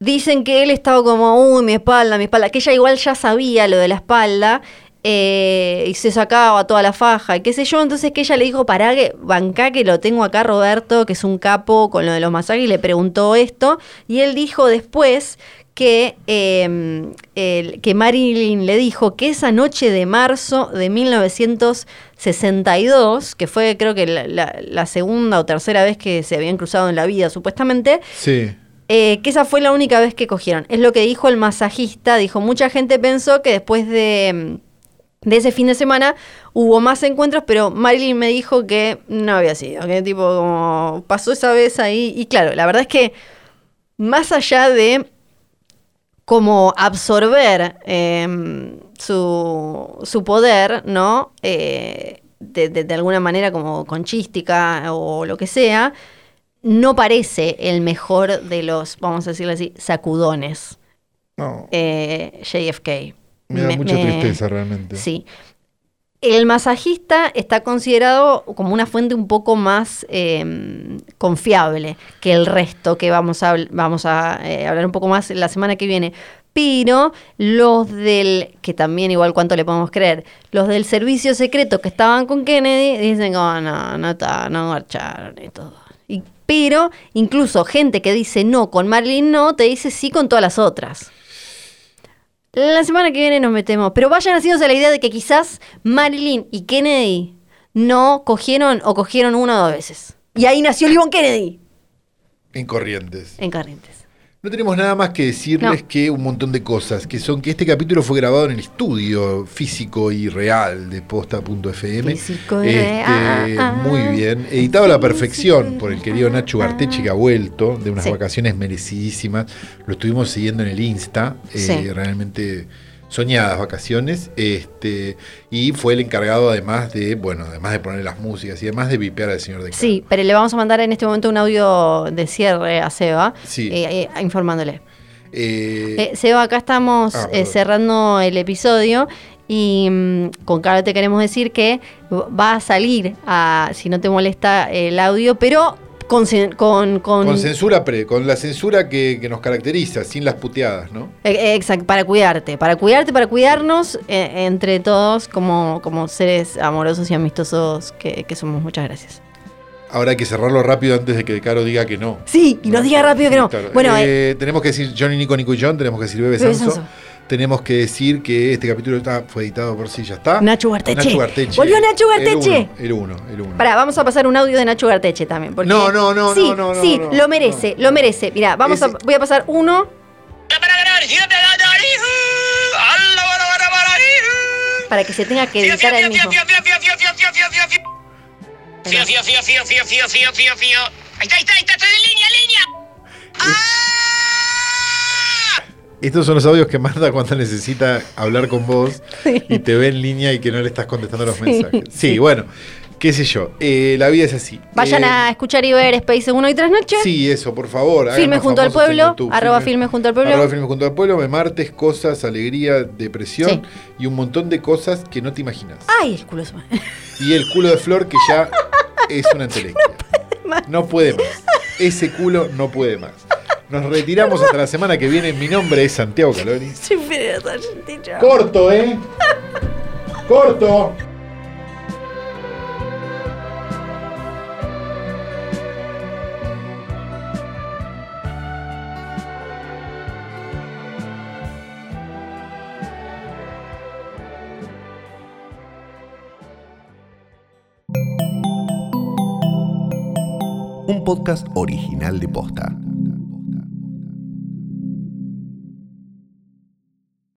dicen que él estaba como, uy, mi espalda, mi espalda, que ella igual ya sabía lo de la espalda. Eh, y se sacaba toda la faja y qué sé yo, entonces que ella le dijo, pará, que bancá que lo tengo acá Roberto, que es un capo con lo de los masajes, y le preguntó esto, y él dijo después que, eh, el- que Marilyn le dijo que esa noche de marzo de 1962, que fue creo que la, la- la segunda o tercera vez que se habían cruzado en la vida supuestamente, Sí. eh, que esa fue la única vez que cogieron. Es lo que dijo el masajista. Dijo, mucha gente pensó que después de, de ese fin de semana hubo más encuentros, pero Marilyn me dijo que no había sido. Que tipo, como pasó esa vez ahí. Y claro, la verdad es que más allá de como absorber eh, su, su poder, ¿no? Eh, de, de- de alguna manera como conchística o lo que sea, no parece el mejor de los, vamos a decirlo así, sacudones No, eh, JFK. Me da mucha tristeza realmente. Sí. El masajista está considerado como una fuente un poco más eh, confiable que el resto, que vamos a, vamos a eh, hablar un poco más la semana que viene. Pero los del, que también igual cuánto le podemos creer, los del servicio secreto que estaban con Kennedy dicen, oh, no, no está, no marcharon y todo. Y, pero incluso gente que dice no con Marilyn no, te dice sí con todas las otras. La semana que viene nos metemos. Pero vayan haciéndose la idea de que quizás Marilyn y Kennedy no cogieron o cogieron una o dos veces. Y ahí nació Livon Kennedy En Corrientes. en Corrientes. No tenemos nada más que decirles No. que un montón de cosas, que son que este capítulo fue grabado en el estudio físico y real de posta.fm. Físico y Este, real. Muy bien, editado a la perfección por el querido Nacho Gartechi que ha vuelto de unas Sí. vacaciones merecidísimas. Lo estuvimos siguiendo en el Insta, eh, Sí. realmente soñadas vacaciones. Este, y fue el encargado además de, bueno, además de poner las músicas y además de vipear al señor de. Sí, pero le vamos a mandar en este momento un audio de cierre a Seba, Sí. eh, eh, informándole. Eh, Seba, acá estamos Ah, cerrando el episodio y mm, con Caro te queremos decir que va a salir, a, si no te molesta el audio, pero con... con, con- con censura pre, con la censura que, que nos caracteriza, sin las puteadas, ¿no? Eh, Exacto, para cuidarte, para cuidarte, para cuidarnos eh, entre todos como, como seres amorosos y amistosos que, que somos. Muchas gracias. Ahora hay que cerrarlo rápido antes de que Caro diga que no. Sí, y nos diga rápido que no. Claro. Bueno, Eh, tenemos que decir Johnny, Nico, Nico y John, tenemos que decir Bebe Bebe Sanso. Sanso tenemos que decir que este capítulo está, fue editado por sí, ya está. Nacho Garteche. Nacho Garteche. Nacho Garteche. El uno, el uno. Pará, vamos a pasar un audio de Nacho Garteche también. No, no, no, sí, no, Sí, lo merece, lo merece. Mirá, vamos a, voy a pasar uno. Para que se tenga que editar el mismo. Fío, fío, fío, fío, fío, fío, fío, fío. Ahí está, ahí está, ahí está, estoy en línea, línea. ¡Ah! Estos son los audios que manda cuando necesita hablar con vos y te ve en línea y que no le estás contestando los mensajes. Sí, bueno, qué sé yo. eh, la vida es así. Vayan Eh, a escuchar y ver Space 1 y 3 noches. Sí, eso, por favor. Filme junto al pueblo, YouTube. arroba filme junto al pueblo. Arroba filme junto al pueblo, me martes, cosas, alegría, depresión Sí. y un montón de cosas que no te imaginas. Ay, el culo se me- Y el culo de Flor que ya es una entelequia. No puede más. Ese culo no puede más. Nos retiramos hasta la semana que viene. Mi nombre es Santiago Calori. Corto, ¿eh? Corto. Un podcast original de Posta.